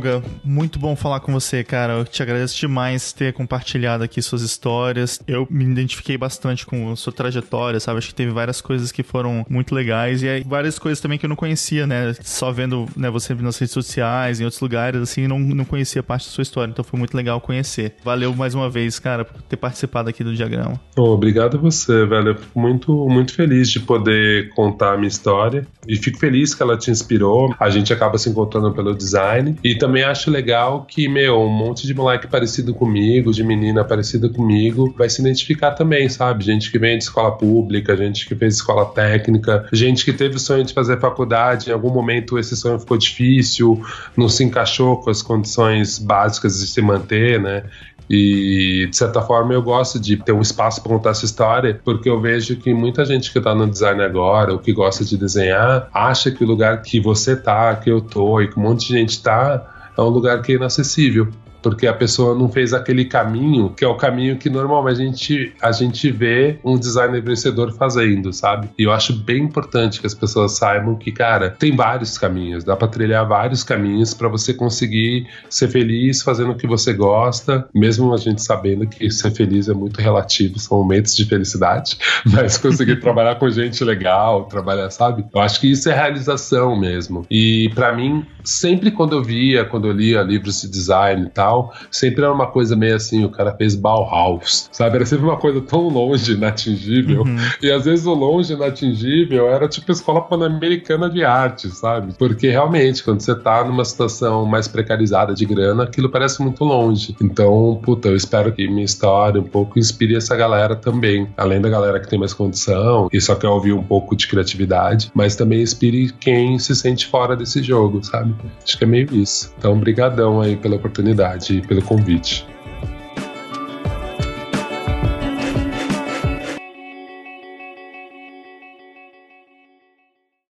Olga, muito bom falar com você, cara. Eu te agradeço demais ter compartilhado aqui suas histórias. Eu me identifiquei bastante com sua trajetória, sabe? Acho que teve várias coisas que foram muito legais e várias coisas também que eu não conhecia, né? Só vendo né, você nas redes sociais, em outros lugares, assim, não, não conhecia parte da sua história. Então foi muito legal conhecer. Valeu mais uma vez, cara, por ter participado aqui do diagrama. Oh, obrigado a você, velho. Eu fico muito, muito feliz de poder contar a minha história e fico feliz que ela te inspirou. A gente acaba se encontrando pelo design e também acho legal que, meu, um monte de moleque parecido comigo, de menina parecida comigo, vai se identificar também, sabe? Gente que vem de escola pública, gente que fez escola técnica, gente que teve o sonho de fazer faculdade, em algum momento esse sonho ficou difícil, não se encaixou com as condições básicas de se manter, né? E, de certa forma, eu gosto de ter um espaço para contar essa história, porque eu vejo que muita gente que está no design agora, ou que gosta de desenhar, acha que o lugar que você tá, que eu tô, e que um monte de gente tá, é um lugar que é inacessível porque a pessoa não fez aquele caminho que é o caminho que normalmente a gente, a gente vê um designer vencedor fazendo, sabe? E eu acho bem importante que as pessoas saibam que, cara, tem vários caminhos, dá para trilhar vários caminhos para você conseguir ser feliz fazendo o que você gosta, mesmo a gente sabendo que ser feliz é muito relativo, são momentos de felicidade, mas conseguir trabalhar com gente legal, trabalhar, sabe? Eu acho que isso é realização mesmo. E para mim, sempre quando eu via, quando eu lia livros de design e tal, sempre era uma coisa meio assim, o cara fez Bauhaus, sabe? Era sempre uma coisa tão longe, inatingível. Uhum. E às vezes o longe, inatingível, era tipo a escola pan-americana de arte, sabe? Porque realmente, quando você tá numa situação mais precarizada de grana, aquilo parece muito longe. Então, puta, eu espero que minha história um pouco inspire essa galera também. Além da galera que tem mais condição e só quer ouvir um pouco de criatividade, mas também inspire quem se sente fora desse jogo, sabe? Acho que é meio isso. Então, brigadão aí pela oportunidade e pelo convite.